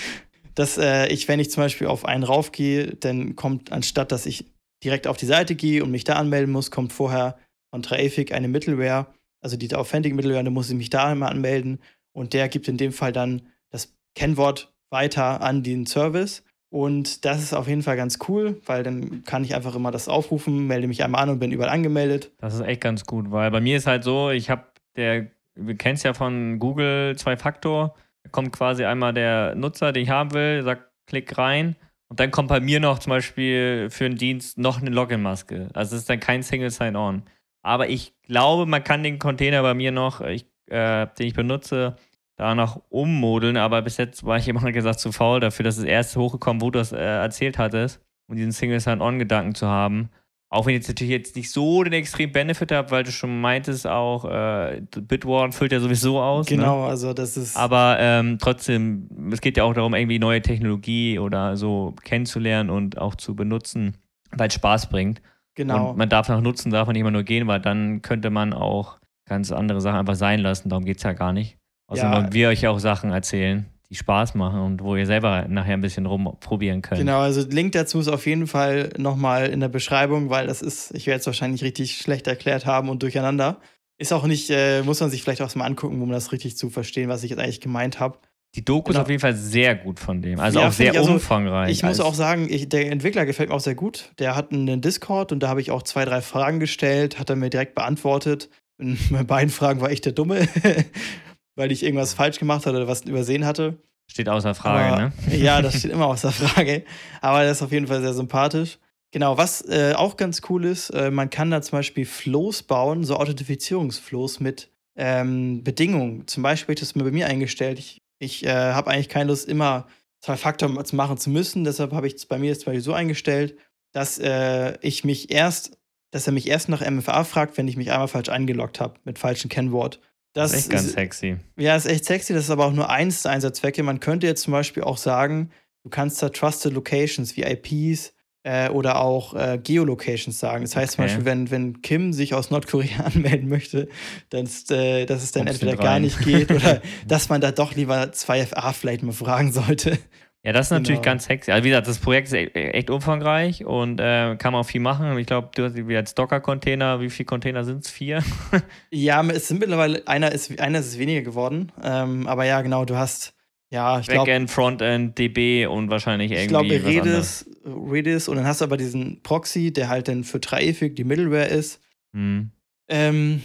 dass äh, ich, wenn ich zum Beispiel auf einen raufgehe, dann kommt, anstatt dass ich direkt auf die Seite gehe und mich da anmelden muss, kommt vorher von Traffic eine Middleware, also die Authentic Middleware, dann muss ich mich da immer anmelden und der gibt in dem Fall dann das Kennwort weiter an den Service und das ist auf jeden Fall ganz cool, weil dann kann ich einfach immer das aufrufen, melde mich einmal an und bin überall angemeldet. Das ist echt ganz gut, weil bei mir ist halt so, ich habe der, wir kennen es ja von Google Zwei-Faktor. Da kommt quasi einmal der Nutzer, den ich haben will, sagt, klick rein. Und dann kommt bei mir noch zum Beispiel für einen Dienst noch eine Login-Maske. Also es ist dann kein Single Sign-On. Aber ich glaube, man kann den Container bei mir noch, ich, äh, den ich benutze, da noch ummodeln. Aber bis jetzt war ich immer gesagt zu faul dafür, dass es erst hochgekommen, wo du das äh, erzählt hattest, um diesen Single Sign-On-Gedanken zu haben. Auch wenn ich jetzt natürlich jetzt nicht so den extremen Benefit habe, weil du schon meintest, auch äh, Bitwarden füllt ja sowieso aus. Ne? Genau, ne? also das ist. Aber ähm, trotzdem, es geht ja auch darum, irgendwie neue Technologie oder so kennenzulernen und auch zu benutzen, weil es Spaß bringt. Genau. Und man darf nach nutzen, darf man nicht immer nur gehen, weil dann könnte man auch ganz andere Sachen einfach sein lassen. Darum geht es ja gar nicht. Außerdem ja. wir euch auch Sachen erzählen, die Spaß machen und wo ihr selber nachher ein bisschen rumprobieren könnt. Genau, also Link dazu ist auf jeden Fall nochmal in der Beschreibung, weil das ist, ich werde es wahrscheinlich richtig schlecht erklärt haben und durcheinander. Ist auch nicht, äh, muss man sich vielleicht auch mal angucken, um das richtig zu verstehen, was ich jetzt eigentlich gemeint habe. Die Doku genau. ist auf jeden Fall sehr gut von dem. Also ja, auch sehr also, umfangreich. Ich muss auch sagen, ich, der Entwickler gefällt mir auch sehr gut. Der hat einen Discord und da habe ich auch zwei, drei Fragen gestellt, hat er mir direkt beantwortet. Und bei beiden Fragen war ich der Dumme, weil ich irgendwas falsch gemacht hatte oder was übersehen hatte. Steht außer Frage, Aber, ne? Ja, das steht immer außer Frage. Aber das ist auf jeden Fall sehr sympathisch. Genau, was äh, auch ganz cool ist, äh, man kann da zum Beispiel Flows bauen, so Authentifizierungsflows mit ähm, Bedingungen. Zum Beispiel habe ich das mir bei mir eingestellt. Ich ich äh, habe eigentlich keine Lust, immer zwei Faktor zu machen zu müssen. Deshalb habe ich es bei mir jetzt so eingestellt, dass äh, ich mich erst, dass er mich erst nach MFA fragt, wenn ich mich einmal falsch eingeloggt habe mit falschem Kennwort. Das, das ist echt ganz sexy. Ja, ist echt sexy. Das ist aber auch nur eins der Einsatzzwecke. Man könnte jetzt zum Beispiel auch sagen, du kannst da Trusted Locations wie IPs äh, oder auch äh, Geolocations sagen. Das heißt okay. zum Beispiel, wenn, wenn Kim sich aus Nordkorea anmelden möchte, dann ist, äh, dass es dann Kommst entweder gar nicht geht oder dass man da doch lieber 2FA vielleicht mal fragen sollte. Ja, das ist natürlich genau. ganz sexy. Also wie gesagt, das Projekt ist e-, echt umfangreich und äh, kann man auch viel machen. Ich glaube, du hast wie als Docker-Container, wie viele Container sind es? Vier? ja, es sind mittlerweile, einer ist, einer ist weniger geworden. Ähm, aber ja, genau, du hast ja, ich glaube. Backend, Frontend, DB und wahrscheinlich irgendwie. Ich glaube, Redis, Redis und dann hast du aber diesen Proxy, der halt dann für Traffic die Middleware ist. Mhm. Ähm,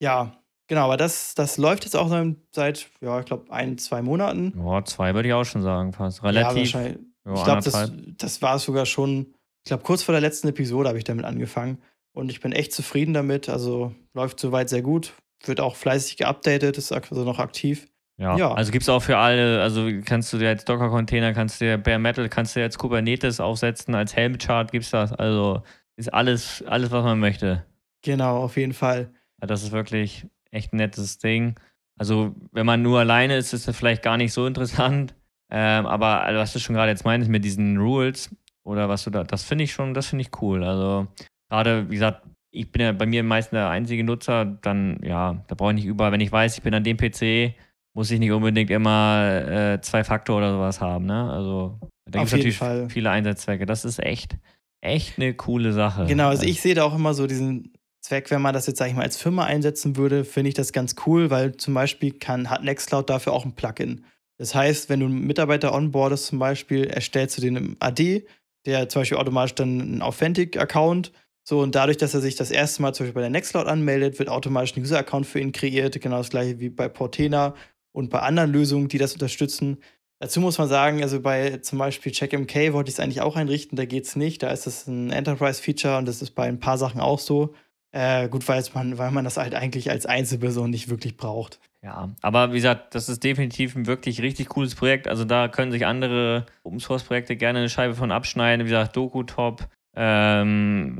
ja, genau, aber das, das läuft jetzt auch seit, ja, ich glaube, ein, zwei Monaten. Ja, zwei würde ich auch schon sagen, fast. Relativ. Ja, ja, ich glaube, das, das war sogar schon, ich glaube, kurz vor der letzten Episode habe ich damit angefangen. Und ich bin echt zufrieden damit. Also läuft soweit sehr gut. Wird auch fleißig geupdatet, ist also noch aktiv. Ja, ja. also gibt es auch für alle, also kannst du dir als Docker-Container, kannst du dir Bare Metal, kannst du dir jetzt Kubernetes aufsetzen, als Helm-Chart gibt es das. Also ist alles, alles, was man möchte. Genau, auf jeden Fall. Ja, das ist wirklich echt ein nettes Ding. Also, wenn man nur alleine ist, ist das vielleicht gar nicht so interessant. Ähm, aber also, was du schon gerade jetzt meinst mit diesen Rules oder was du da, das finde ich schon, das finde ich cool. Also, gerade, wie gesagt, ich bin ja bei mir meistens der einzige Nutzer, dann, ja, da brauche ich nicht überall, wenn ich weiß, ich bin an dem PC, muss ich nicht unbedingt immer äh, zwei Faktor oder sowas haben. Ne? Also da gibt es natürlich Fall. viele Einsatzzwecke. Das ist echt, echt eine coole Sache. Genau, also ich sehe da auch immer so diesen Zweck, wenn man das jetzt, sag ich mal, als Firma einsetzen würde, finde ich das ganz cool, weil zum Beispiel kann, hat Nextcloud dafür auch ein Plugin. Das heißt, wenn du einen Mitarbeiter onboardest zum Beispiel, erstellst du den im AD, der zum Beispiel automatisch dann einen Authentic-Account so, und dadurch, dass er sich das erste Mal zum Beispiel bei der Nextcloud anmeldet, wird automatisch ein User-Account für ihn kreiert. Genau das gleiche wie bei Portena und bei anderen Lösungen, die das unterstützen. Dazu muss man sagen, also bei zum Beispiel CheckMK wollte ich es eigentlich auch einrichten, da geht es nicht. Da ist es ein Enterprise-Feature und das ist bei ein paar Sachen auch so. Äh, gut, weil man, weil man das halt eigentlich als Einzelperson nicht wirklich braucht. Ja, aber wie gesagt, das ist definitiv ein wirklich richtig cooles Projekt. Also da können sich andere Open Source Projekte gerne eine Scheibe von abschneiden. Wie gesagt, Doku top, ähm,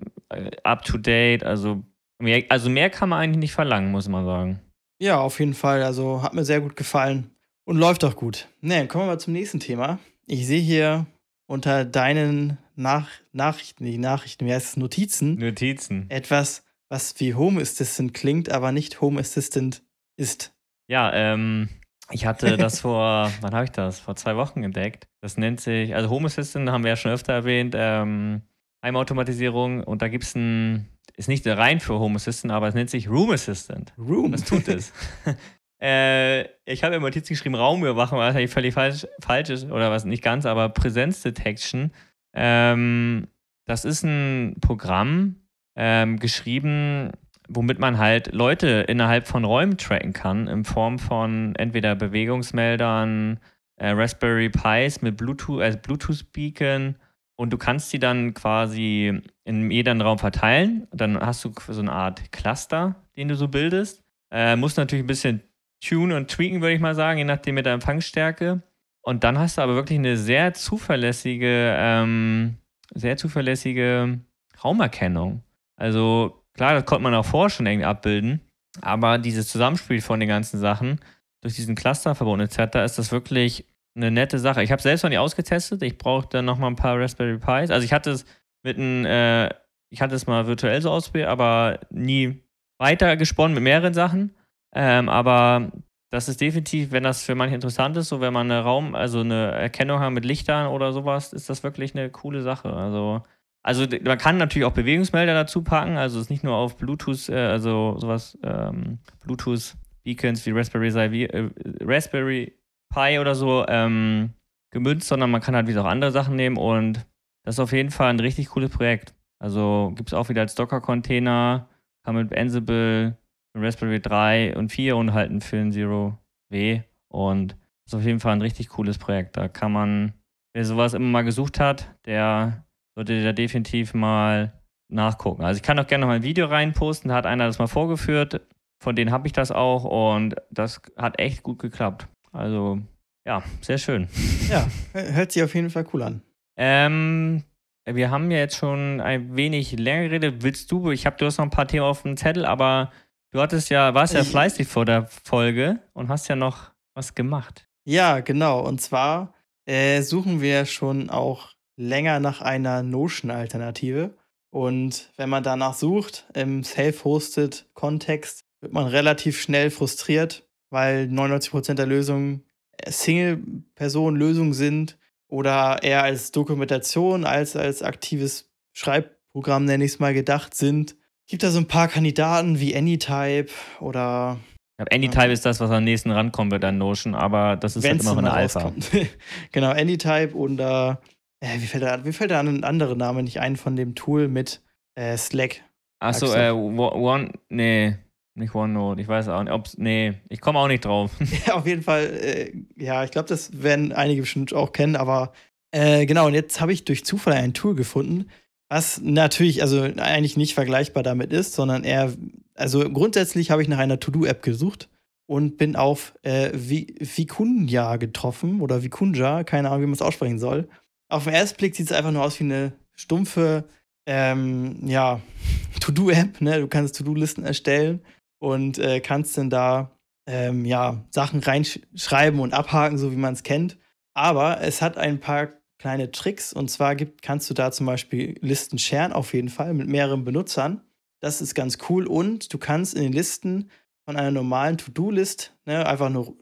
up to date. Also mehr, also mehr kann man eigentlich nicht verlangen, muss man sagen. Ja, auf jeden Fall. Also hat mir sehr gut gefallen und läuft auch gut. Ne, kommen wir mal zum nächsten Thema. Ich sehe hier unter deinen Nach Nachrichten, die Nachrichten, wie heißt es, Notizen. Notizen. Etwas, was wie Home Assistant klingt, aber nicht Home Assistant ist. Ja, ähm, ich hatte das vor, wann habe ich das? Vor zwei Wochen entdeckt. Das nennt sich, also Home Assistant haben wir ja schon öfter erwähnt, ähm, Heimautomatisierung und da gibt es ein ist nicht rein für Home Assistant, aber es nennt sich Room Assistant. Room. Was tut es? äh, ich habe im Notiz geschrieben, Raumüberwachung, was eigentlich völlig falsch, falsch ist, oder was nicht ganz, aber Präsenzdetection. Ähm, das ist ein Programm, ähm, geschrieben womit man halt Leute innerhalb von Räumen tracken kann, in Form von entweder Bewegungsmeldern, äh, Raspberry Pis mit Bluetooth, als Bluetooth-Beacon und du kannst die dann quasi in jedem Raum verteilen. Dann hast du so eine Art Cluster, den du so bildest. Äh, musst natürlich ein bisschen tunen und tweaken, würde ich mal sagen, je nachdem mit der Empfangsstärke. Und dann hast du aber wirklich eine sehr zuverlässige, ähm, sehr zuverlässige Raumerkennung. Also klar, das konnte man auch vorher schon irgendwie abbilden, aber dieses Zusammenspiel von den ganzen Sachen durch diesen Clusterverbund etc. ist das wirklich eine nette Sache. Ich habe selbst noch nicht ausgetestet. Ich brauche dann noch mal ein paar Raspberry Pis. Also ich hatte es mit einem, äh, ich hatte es mal virtuell so ausprobiert, aber nie weiter gesponnen mit mehreren Sachen. Ähm, aber das ist definitiv, wenn das für manche interessant ist, so wenn man eine Raum, also eine Erkennung hat mit Lichtern oder sowas, ist das wirklich eine coole Sache. Also, also man kann natürlich auch Bewegungsmelder dazu packen, also es ist nicht nur auf Bluetooth, äh, also sowas, ähm, Bluetooth Beacons wie Raspberry, äh, Raspberry Pi oder so ähm, gemünzt, sondern man kann halt wieder auch andere Sachen nehmen und das ist auf jeden Fall ein richtig cooles Projekt. Also gibt es auch wieder als Docker-Container, kann mit Ansible, Raspberry 3 und 4 und halt ein Film Zero W und das ist auf jeden Fall ein richtig cooles Projekt. Da kann man, wer sowas immer mal gesucht hat, der sollte da definitiv mal nachgucken. Also ich kann auch gerne noch mal ein Video reinposten, da hat einer das mal vorgeführt, von denen habe ich das auch und das hat echt gut geklappt. Also ja, sehr schön. Ja, hört sich auf jeden Fall cool an. Ähm, wir haben ja jetzt schon ein wenig länger geredet. Willst du, ich habe, du hast noch ein paar Themen auf dem Zettel, aber du hattest ja, warst ja fleißig vor der Folge und hast ja noch was gemacht. Ja, genau. Und zwar äh, suchen wir schon auch länger nach einer Notion-Alternative. Und wenn man danach sucht, im Self-Hosted-Kontext, wird man relativ schnell frustriert, weil 99% der Lösungen Single-Person-Lösungen sind oder eher als Dokumentation, als als aktives Schreibprogramm, nenne ich es mal, gedacht sind. Gibt da so ein paar Kandidaten wie Anytype oder. Ja, Anytype äh, ist das, was am nächsten rankommen wird an Notion, aber das ist halt immer noch eine Alpha. genau, Anytype und äh, wie, fällt da, wie fällt da ein anderer Name nicht ein von dem Tool mit äh, Slack? Achso, äh, One, nee, nicht OneNote, ich weiß auch nicht, ob's, nee, ich komme auch nicht drauf. ja, auf jeden Fall, äh, ja, ich glaube, das werden einige bestimmt auch kennen, aber äh, genau, und jetzt habe ich durch Zufall ein Tool gefunden, was natürlich, also eigentlich nicht vergleichbar damit ist, sondern eher, also grundsätzlich habe ich nach einer To-Do-App gesucht und bin auf äh, Vikunja getroffen oder Vikunja, keine Ahnung, wie man es aussprechen soll. Auf den ersten Blick sieht es einfach nur aus wie eine stumpfe, ähm, ja, To-Do-App, ne? Du kannst To-Do-Listen erstellen und äh, kannst dann da ähm, ja, Sachen reinschreiben und abhaken, so wie man es kennt. Aber es hat ein paar kleine Tricks und zwar gibt, kannst du da zum Beispiel Listen sharen, auf jeden Fall, mit mehreren Benutzern. Das ist ganz cool und du kannst in den Listen von einer normalen To-Do-List, ne, einfach nur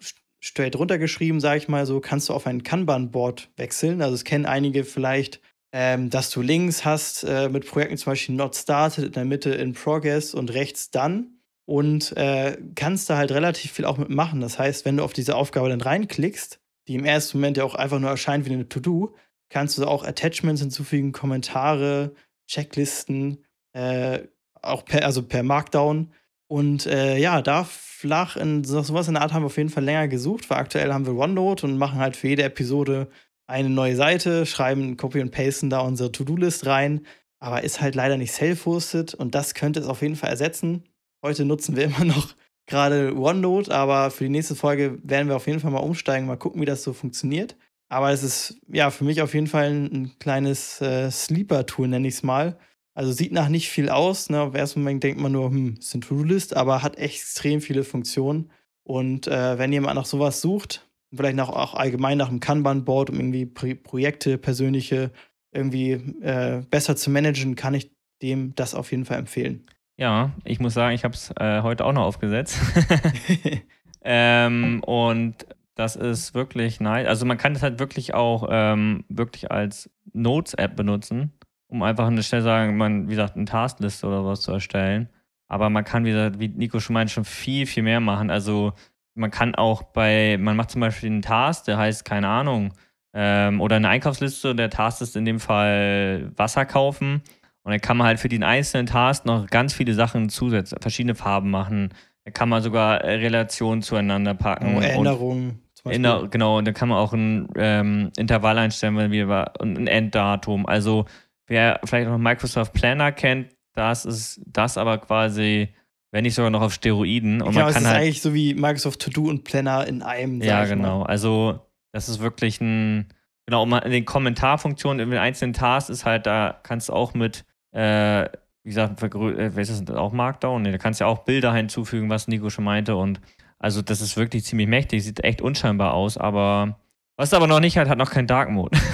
straight runtergeschrieben, sage ich mal so, kannst du auf ein Kanban-Board wechseln. Also es kennen einige vielleicht, ähm, dass du Links hast äh, mit Projekten zum Beispiel Not Started, in der Mitte in Progress und rechts Done und äh, kannst da halt relativ viel auch mitmachen. Das heißt, wenn du auf diese Aufgabe dann reinklickst, die im ersten Moment ja auch einfach nur erscheint wie eine To-Do, kannst du auch Attachments hinzufügen, Kommentare, Checklisten, äh, auch per, also per Markdown. Und äh, ja, da flach in sowas in der Art haben wir auf jeden Fall länger gesucht, weil aktuell haben wir OneNote und machen halt für jede Episode eine neue Seite, schreiben, copy und pasten da unsere To-Do-List rein, aber ist halt leider nicht self-hosted und das könnte es auf jeden Fall ersetzen. Heute nutzen wir immer noch gerade OneNote, aber für die nächste Folge werden wir auf jeden Fall mal umsteigen, mal gucken, wie das so funktioniert. Aber es ist ja für mich auf jeden Fall ein, ein kleines äh, Sleeper-Tool, nenne ich es mal. Also sieht nach nicht viel aus. Ne? Auf ersten Moment denkt man nur, hm, ist ein To-Do-List, aber hat extrem viele Funktionen. Und äh, wenn jemand nach sowas sucht, vielleicht nach, auch allgemein nach einem Kanban-Board, um irgendwie Pro Projekte, persönliche irgendwie äh, besser zu managen, kann ich dem das auf jeden Fall empfehlen. Ja, ich muss sagen, ich habe es äh, heute auch noch aufgesetzt. ähm, und das ist wirklich nice. Also man kann es halt wirklich auch ähm, wirklich als Notes-App benutzen, um einfach eine Stelle sagen, man, wie gesagt, eine Taskliste oder was zu erstellen. Aber man kann, wie gesagt, wie Nico schon meint, schon viel, viel mehr machen. Also man kann auch bei, man macht zum Beispiel einen Task, der heißt, keine Ahnung, ähm, oder eine Einkaufsliste, der Task ist in dem Fall Wasser kaufen. Und dann kann man halt für den einzelnen Task noch ganz viele Sachen zusetzen, verschiedene Farben machen. Da kann man sogar Relationen zueinander packen. Oh, Erinnerungen. In genau, und dann kann man auch ein ähm, Intervall einstellen, wenn wir und ein Enddatum. Also wer vielleicht noch Microsoft Planner kennt, das ist das aber quasi, wenn nicht sogar noch auf Steroiden. Und genau, man kann es ist halt, eigentlich so wie Microsoft To Do und Planner in einem. ja, ich mal. genau. Also das ist wirklich ein, genau, und man- in den Kommentarfunktionen in den einzelnen Tasks ist halt, da kannst du auch mit, äh, wie gesagt, äh, ist das auch Markdown? Nee, da kannst du ja auch Bilder hinzufügen, was Nico schon meinte. Und also das ist wirklich ziemlich mächtig, sieht echt unscheinbar aus, aber was aber noch nicht hat, hat noch kein Dark Mode.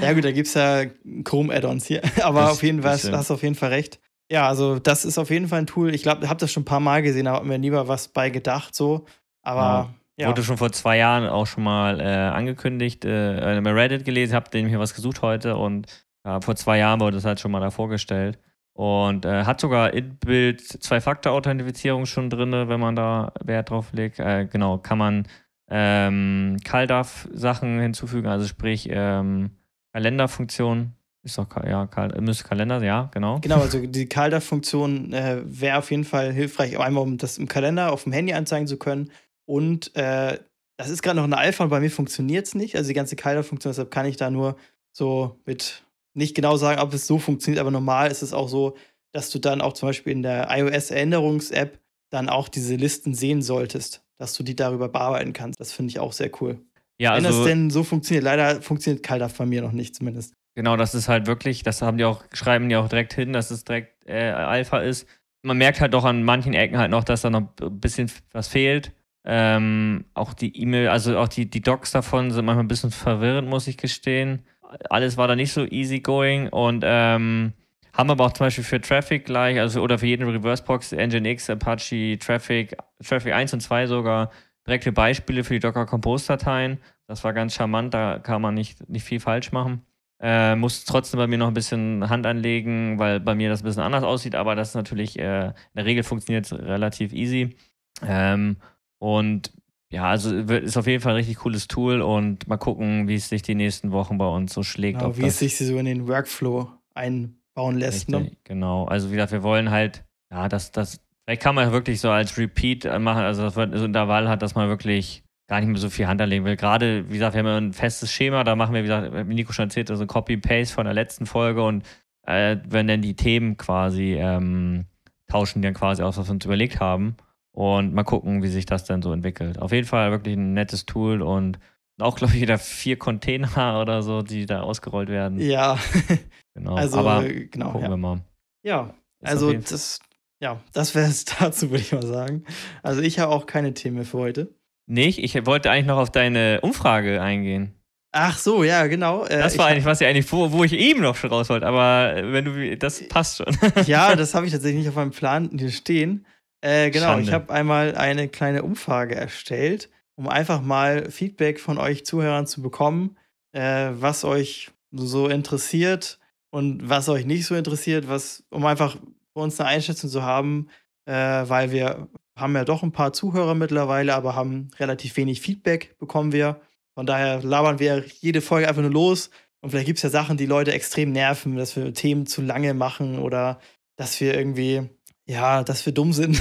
Ja, gut, da gibt es ja Chrome-Add-ons hier. Aber Das- auf jeden Fall, hast du auf jeden Fall recht. Ja, also das ist auf jeden Fall ein Tool. Ich glaube, ich habe das schon ein paar Mal gesehen, da hat mir lieber was bei gedacht, so. Aber ja. Wurde schon vor zwei Jahren auch schon mal äh, angekündigt, äh, bei Reddit gelesen, habe dem hier was gesucht heute und ja, vor zwei Jahren wurde das halt schon mal da vorgestellt. Und äh, hat sogar in-Bild Zwei-Faktor-Authentifizierung schon drin, wenn man da Wert drauf legt. Äh, genau, kann man ähm, CalDAV-Sachen hinzufügen, also sprich ähm, Kalenderfunktion. Ist doch, ja, Kal müsste Kalender, ja, genau. Genau, also die CalDAV-Funktion äh, wäre auf jeden Fall hilfreich, einmal um das im Kalender auf dem Handy anzeigen zu können. Und äh, das ist gerade noch eine Alpha und bei mir funktioniert es nicht. Also die ganze CalDAV-Funktion, deshalb kann ich da nur so mit nicht genau sagen, ob es so funktioniert, aber normal ist es auch so, dass du dann auch zum Beispiel in der iOS-Erinnerungs-App dann auch diese Listen sehen solltest, dass du die darüber bearbeiten kannst. Das finde ich auch sehr cool. Ja, Wenn das also, denn so funktioniert, leider funktioniert CalDAV bei mir noch nicht zumindest. Genau, das ist halt wirklich, das haben die auch, schreiben die auch direkt hin, dass es direkt äh, Alpha ist. Man merkt halt doch an manchen Ecken halt noch, dass da noch ein bisschen was fehlt. Ähm, auch die E-Mail, also auch die, die Docs davon sind manchmal ein bisschen verwirrend, muss ich gestehen. Alles war da nicht so easygoing und ähm, haben aber auch zum Beispiel für Traffic gleich, also oder für jeden Reversebox, Nginx, Apache, Traffic, Traffic 1 und 2 sogar direkte Beispiele für die Docker Compose Dateien. Das war ganz charmant, da kann man nicht, nicht viel falsch machen. Äh, muss trotzdem bei mir noch ein bisschen Hand anlegen, weil bei mir das ein bisschen anders aussieht, aber das ist natürlich, äh, in der Regel funktioniert es relativ easy. Ähm, und ja, also ist auf jeden Fall ein richtig cooles Tool und mal gucken, wie es sich die nächsten Wochen bei uns so schlägt. Genau, wie es sich so in den Workflow einbauen lässt. Ne? Genau. Also wie gesagt, wir wollen halt, ja, das, das, vielleicht kann man wirklich so als Repeat äh, machen, also dass man so Intervall hat, dass man wirklich gar nicht mehr so viel Hand anlegen will. Gerade, wie gesagt, wir haben ja ein festes Schema, da machen wir, wie gesagt, wie Nico schon erzählt, also Copy-Paste von der letzten Folge und äh, wenn dann die Themen quasi ähm, tauschen die dann quasi aus, was wir uns überlegt haben. Und mal gucken, wie sich das dann so entwickelt. Auf jeden Fall wirklich ein nettes Tool und auch, glaube ich, wieder vier Container oder so, die da ausgerollt werden. Ja, Genau. also Aber äh, genau. gucken Ja, wir mal. ja Ist also das, ja, das wäre es dazu, würde ich mal sagen. Also ich habe auch keine Themen mehr für heute. Nicht? Ich wollte eigentlich noch auf deine Umfrage eingehen. Ach so, ja, genau. Äh, Das war eigentlich, was ich eigentlich, wo, wo ich eben noch schon raus wollte, aber äh, wenn du, das passt schon. Ja, das habe ich tatsächlich nicht auf meinem Plan hier stehen. Äh, genau, Schande. ich habe einmal eine kleine Umfrage erstellt, um einfach mal Feedback von euch Zuhörern zu bekommen, äh, was euch so interessiert und was euch nicht so interessiert, was, um einfach für uns eine Einschätzung zu haben, äh, weil wir haben ja doch ein paar Zuhörer mittlerweile, aber haben relativ wenig Feedback bekommen wir. Von daher labern wir jede Folge einfach nur los. Und vielleicht gibt es ja Sachen, die Leute extrem nerven, dass wir Themen zu lange machen oder dass wir irgendwie, ja, dass wir dumm sind.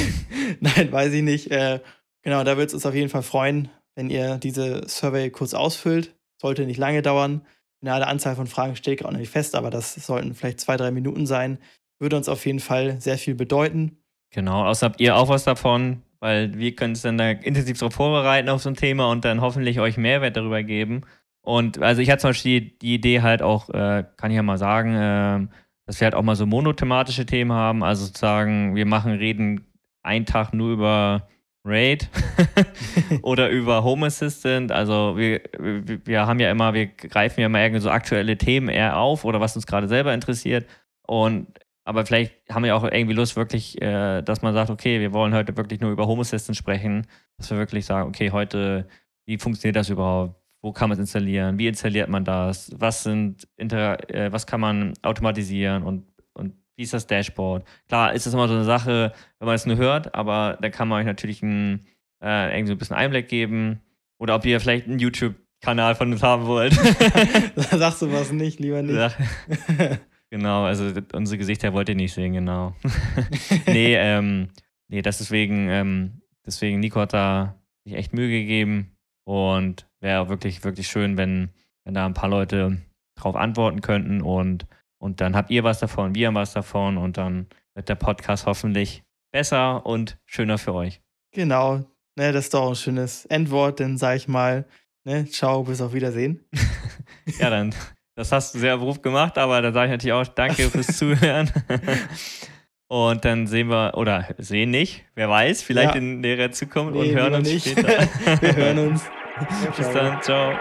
Nein, weiß ich nicht. Äh, genau, da würde es uns auf jeden Fall freuen, wenn ihr diese Survey kurz ausfüllt. Sollte nicht lange dauern. Finale Anzahl von Fragen steht gerade noch nicht fest, aber das sollten vielleicht zwei, drei Minuten sein. Würde uns auf jeden Fall sehr viel bedeuten. Genau, außer habt ihr auch was davon, weil wir können es dann da intensiv darauf vorbereiten auf so ein Thema und dann hoffentlich euch Mehrwert darüber geben. Und also ich hatte zum Beispiel die, die Idee halt auch, äh, kann ich ja mal sagen, äh, dass wir halt auch mal so monothematische Themen haben. Also sozusagen, wir machen, reden einen Tag nur über Raid oder über Home Assistant. Also wir, wir, wir haben ja immer, wir greifen ja immer irgendwie so aktuelle Themen eher auf oder was uns gerade selber interessiert. Und aber vielleicht haben wir auch irgendwie Lust, wirklich, äh, dass man sagt, okay, wir wollen heute wirklich nur über Home Assistant sprechen, dass wir wirklich sagen, okay, heute, wie funktioniert das überhaupt? Wo kann man es installieren? Wie installiert man das? Was sind Inter äh, was kann man automatisieren und, wie ist das Dashboard? Klar, ist das immer so eine Sache, wenn man es nur hört, aber da kann man euch natürlich ein, äh, irgendwie so ein bisschen Einblick geben. Oder ob ihr vielleicht einen YouTube-Kanal von uns haben wollt. da sagst du was nicht, lieber nicht. Ja. Genau, also unsere Gesichter wollt ihr nicht sehen, genau. nee, ähm, nee, das deswegen, ähm, deswegen, Nico hat da sich echt Mühe gegeben und wäre wirklich, wirklich schön, wenn, wenn da ein paar Leute drauf antworten könnten und, und dann habt ihr was davon, wir haben was davon und dann wird der Podcast hoffentlich besser und schöner für euch. Genau, ne, das ist doch ein schönes Endwort, dann sage ich mal, ne, ciao, bis auf Wiedersehen. ja, dann das hast du sehr Beruf gemacht, aber da sage ich natürlich auch Danke fürs Zuhören. Und dann sehen wir, oder sehen nicht, wer weiß, vielleicht ja. in näherer Zukunft nee, und hören uns nicht. später. wir hören uns. Bis dann, ciao.